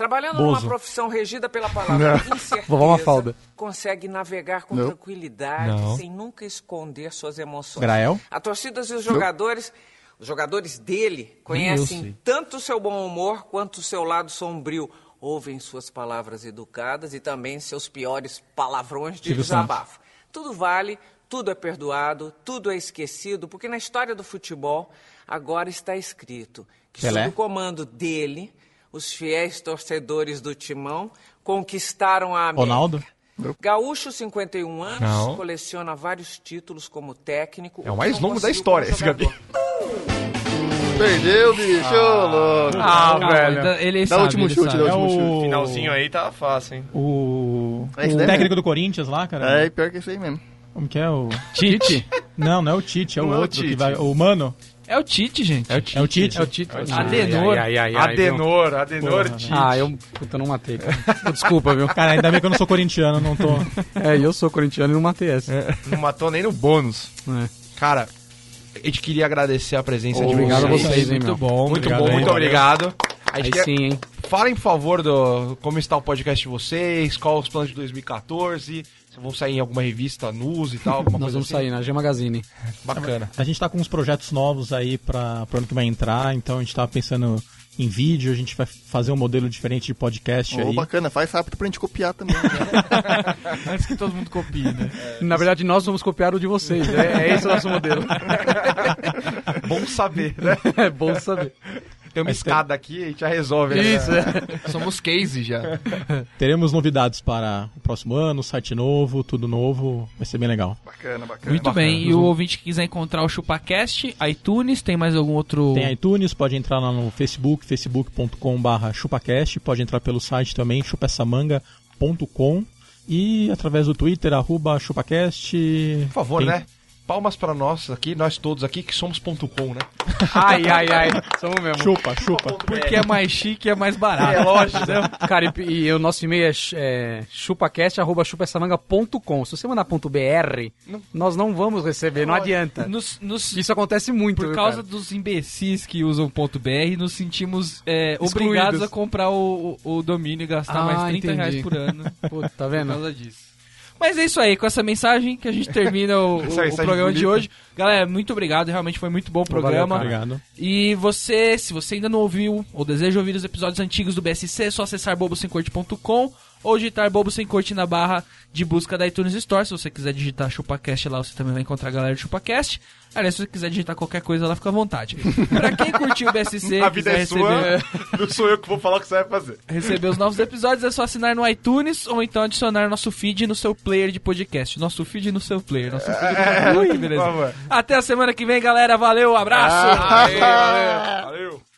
S7: Trabalhando numa
S6: Bozo.
S7: profissão regida pela palavra incerteza,
S4: Vovó Mafalda.
S7: consegue navegar com
S3: Não.
S7: tranquilidade,
S2: Não.
S7: sem nunca esconder suas emoções.
S6: Grael?
S7: A torcida e os jogadores, os jogadores dele, conhecem tanto o seu bom humor quanto o seu lado sombrio. Ouvem suas palavras educadas e também seus piores palavrões de
S6: Silvio
S7: desabafo. Tudo vale, tudo é perdoado, tudo é esquecido, porque na história do futebol agora está escrito que
S6: Pelé?
S7: sob o comando dele, os fiéis torcedores do Timão conquistaram a América.
S6: Ronaldo?
S7: Gaúcho, 51 anos,
S2: Não.
S7: coleciona vários títulos como técnico.
S2: É o
S7: que
S2: mais longo da história,
S7: como
S2: esse Gabi.
S3: Perdeu, bicho, ô, louco.
S1: Ah,
S4: Calma,
S1: velho.
S4: ainda-
S1: Ele
S3: Dá
S1: sabe,
S3: o último
S1: ele
S3: chute,
S1: sabe.
S3: dá
S6: É
S3: o último chute.
S6: o...
S5: Finalzinho aí tá fácil, hein?
S6: O,
S3: É
S6: o
S3: daí
S6: técnico
S3: mesmo.
S6: do Corinthians lá, cara.
S3: É, pior que isso aí mesmo.
S6: Como que é o...
S4: Tite?
S6: Não, não é o Tite, é o
S5: Não é o
S6: outro que
S5: Tite.
S6: vai... O Mano.
S1: É o Tite, gente.
S2: É o Tite.
S6: É o Tite?
S4: É o Tite.
S1: Adenor.
S4: Ai, ai, ai, ai, viu?
S2: Adenor, Adenor
S6: Porra,
S2: Tite.
S4: Ah, eu... Puta, não matei, cara. [LAUGHS] Desculpa, viu?
S6: Cara, ainda bem que eu não sou corintiano, não tô... [LAUGHS]
S4: É, eu sou corintiano e não matei essa.
S2: É.
S5: Não matou nem no bônus.
S4: É.
S2: Cara, a gente queria agradecer a presença de
S4: Obrigado a
S2: vocês.
S4: vocês, hein,
S1: Muito
S4: meu.
S1: bom.
S2: Muito
S6: Obrigado
S2: bom,
S6: aí.
S2: muito obrigado. A
S4: Aí
S2: gente quer-
S4: sim, hein?
S2: Falem, por favor, do como está o podcast de vocês, qual os planos de 2014, se vão sair em alguma revista, news e tal, alguma [LAUGHS]
S4: Nós
S2: coisa
S4: vamos
S2: assim.
S4: sair na G Magazine.
S2: Bacana.
S6: A gente tá com uns projetos novos aí para pro ano que vai entrar, então a gente tá pensando em vídeo, a gente vai fazer um modelo diferente de podcast
S3: Ô,
S6: aí.
S3: bacana, faz rápido pra gente copiar também. né? [LAUGHS]
S1: Antes que todo mundo copie, né?
S4: Na verdade, nós vamos copiar o de vocês. É, é esse o nosso modelo. [LAUGHS]
S2: Bom saber, né?
S4: É bom saber.
S2: Tem uma
S6: Mas tem-
S2: escada aqui, a gente já resolve. né?
S4: Isso, é. [LAUGHS]
S5: Somos case já.
S6: Teremos novidades para o próximo ano, site novo, tudo novo, vai ser bem legal.
S3: bacana, bacana.
S1: Muito bem. E o ouvinte que quiser encontrar o ChupaCast, iTunes, tem mais algum outro...
S6: Tem iTunes, pode entrar lá no Facebook, facebook.com.br chupacast, pode entrar pelo site também, chupessamanga.com e através do Twitter, arroba chupacast.
S2: Por favor,
S6: Tem-
S2: né? Palmas pra nós aqui, nós todos aqui, que somos ponto .com, né?
S4: Ai, ai, ai. Somos mesmo.
S6: Chupa, chupa.
S1: Porque é mais chique e é mais barato.
S2: É lógico, né?
S4: Cara, e, e o nosso e-mail é, é chupacast.chupessamanga.com. Se você mandar ponto .br, nós não vamos receber, não adianta.
S1: Nos, nos-
S4: Isso acontece muito,
S1: por
S4: viu,
S1: causa
S4: cara?
S1: dos imbecis que usam ponto .br, nos sentimos é, obrigados a comprar o, o- o domínio e gastar
S4: Ah,
S1: mais 30
S4: entendi.
S1: reais por ano
S4: Pô, tá
S1: por
S4: vendo?
S1: causa disso. Mas é isso aí, com essa mensagem que a gente termina o, [LAUGHS] o- programa de
S2: bonita.
S1: hoje. Galera, muito obrigado, realmente foi muito bom o programa.
S6: Obrigado.
S1: E você, se você ainda não ouviu ou deseja ouvir os episódios antigos do BSC, é só acessar bobosemcorte.com ou digitar Bobo Sem Corte na barra de busca da iTunes Store. Se você quiser digitar ChupaCast lá, você também vai encontrar a galera do ChupaCast. Aliás, se você quiser digitar qualquer coisa lá, fica à vontade. [LAUGHS] pra quem curtiu o BSC,
S2: A vida
S1: quiser
S2: é sua,
S1: receber, [LAUGHS]
S2: não sou eu que vou falar o que você vai fazer.
S1: receber os novos episódios, é só assinar no iTunes ou então adicionar nosso feed no seu player de podcast. Nosso feed no seu player. Nosso feed no... Que beleza.
S2: Vamos.
S1: Até a semana que vem, galera. Valeu, abraço!
S2: Valeu.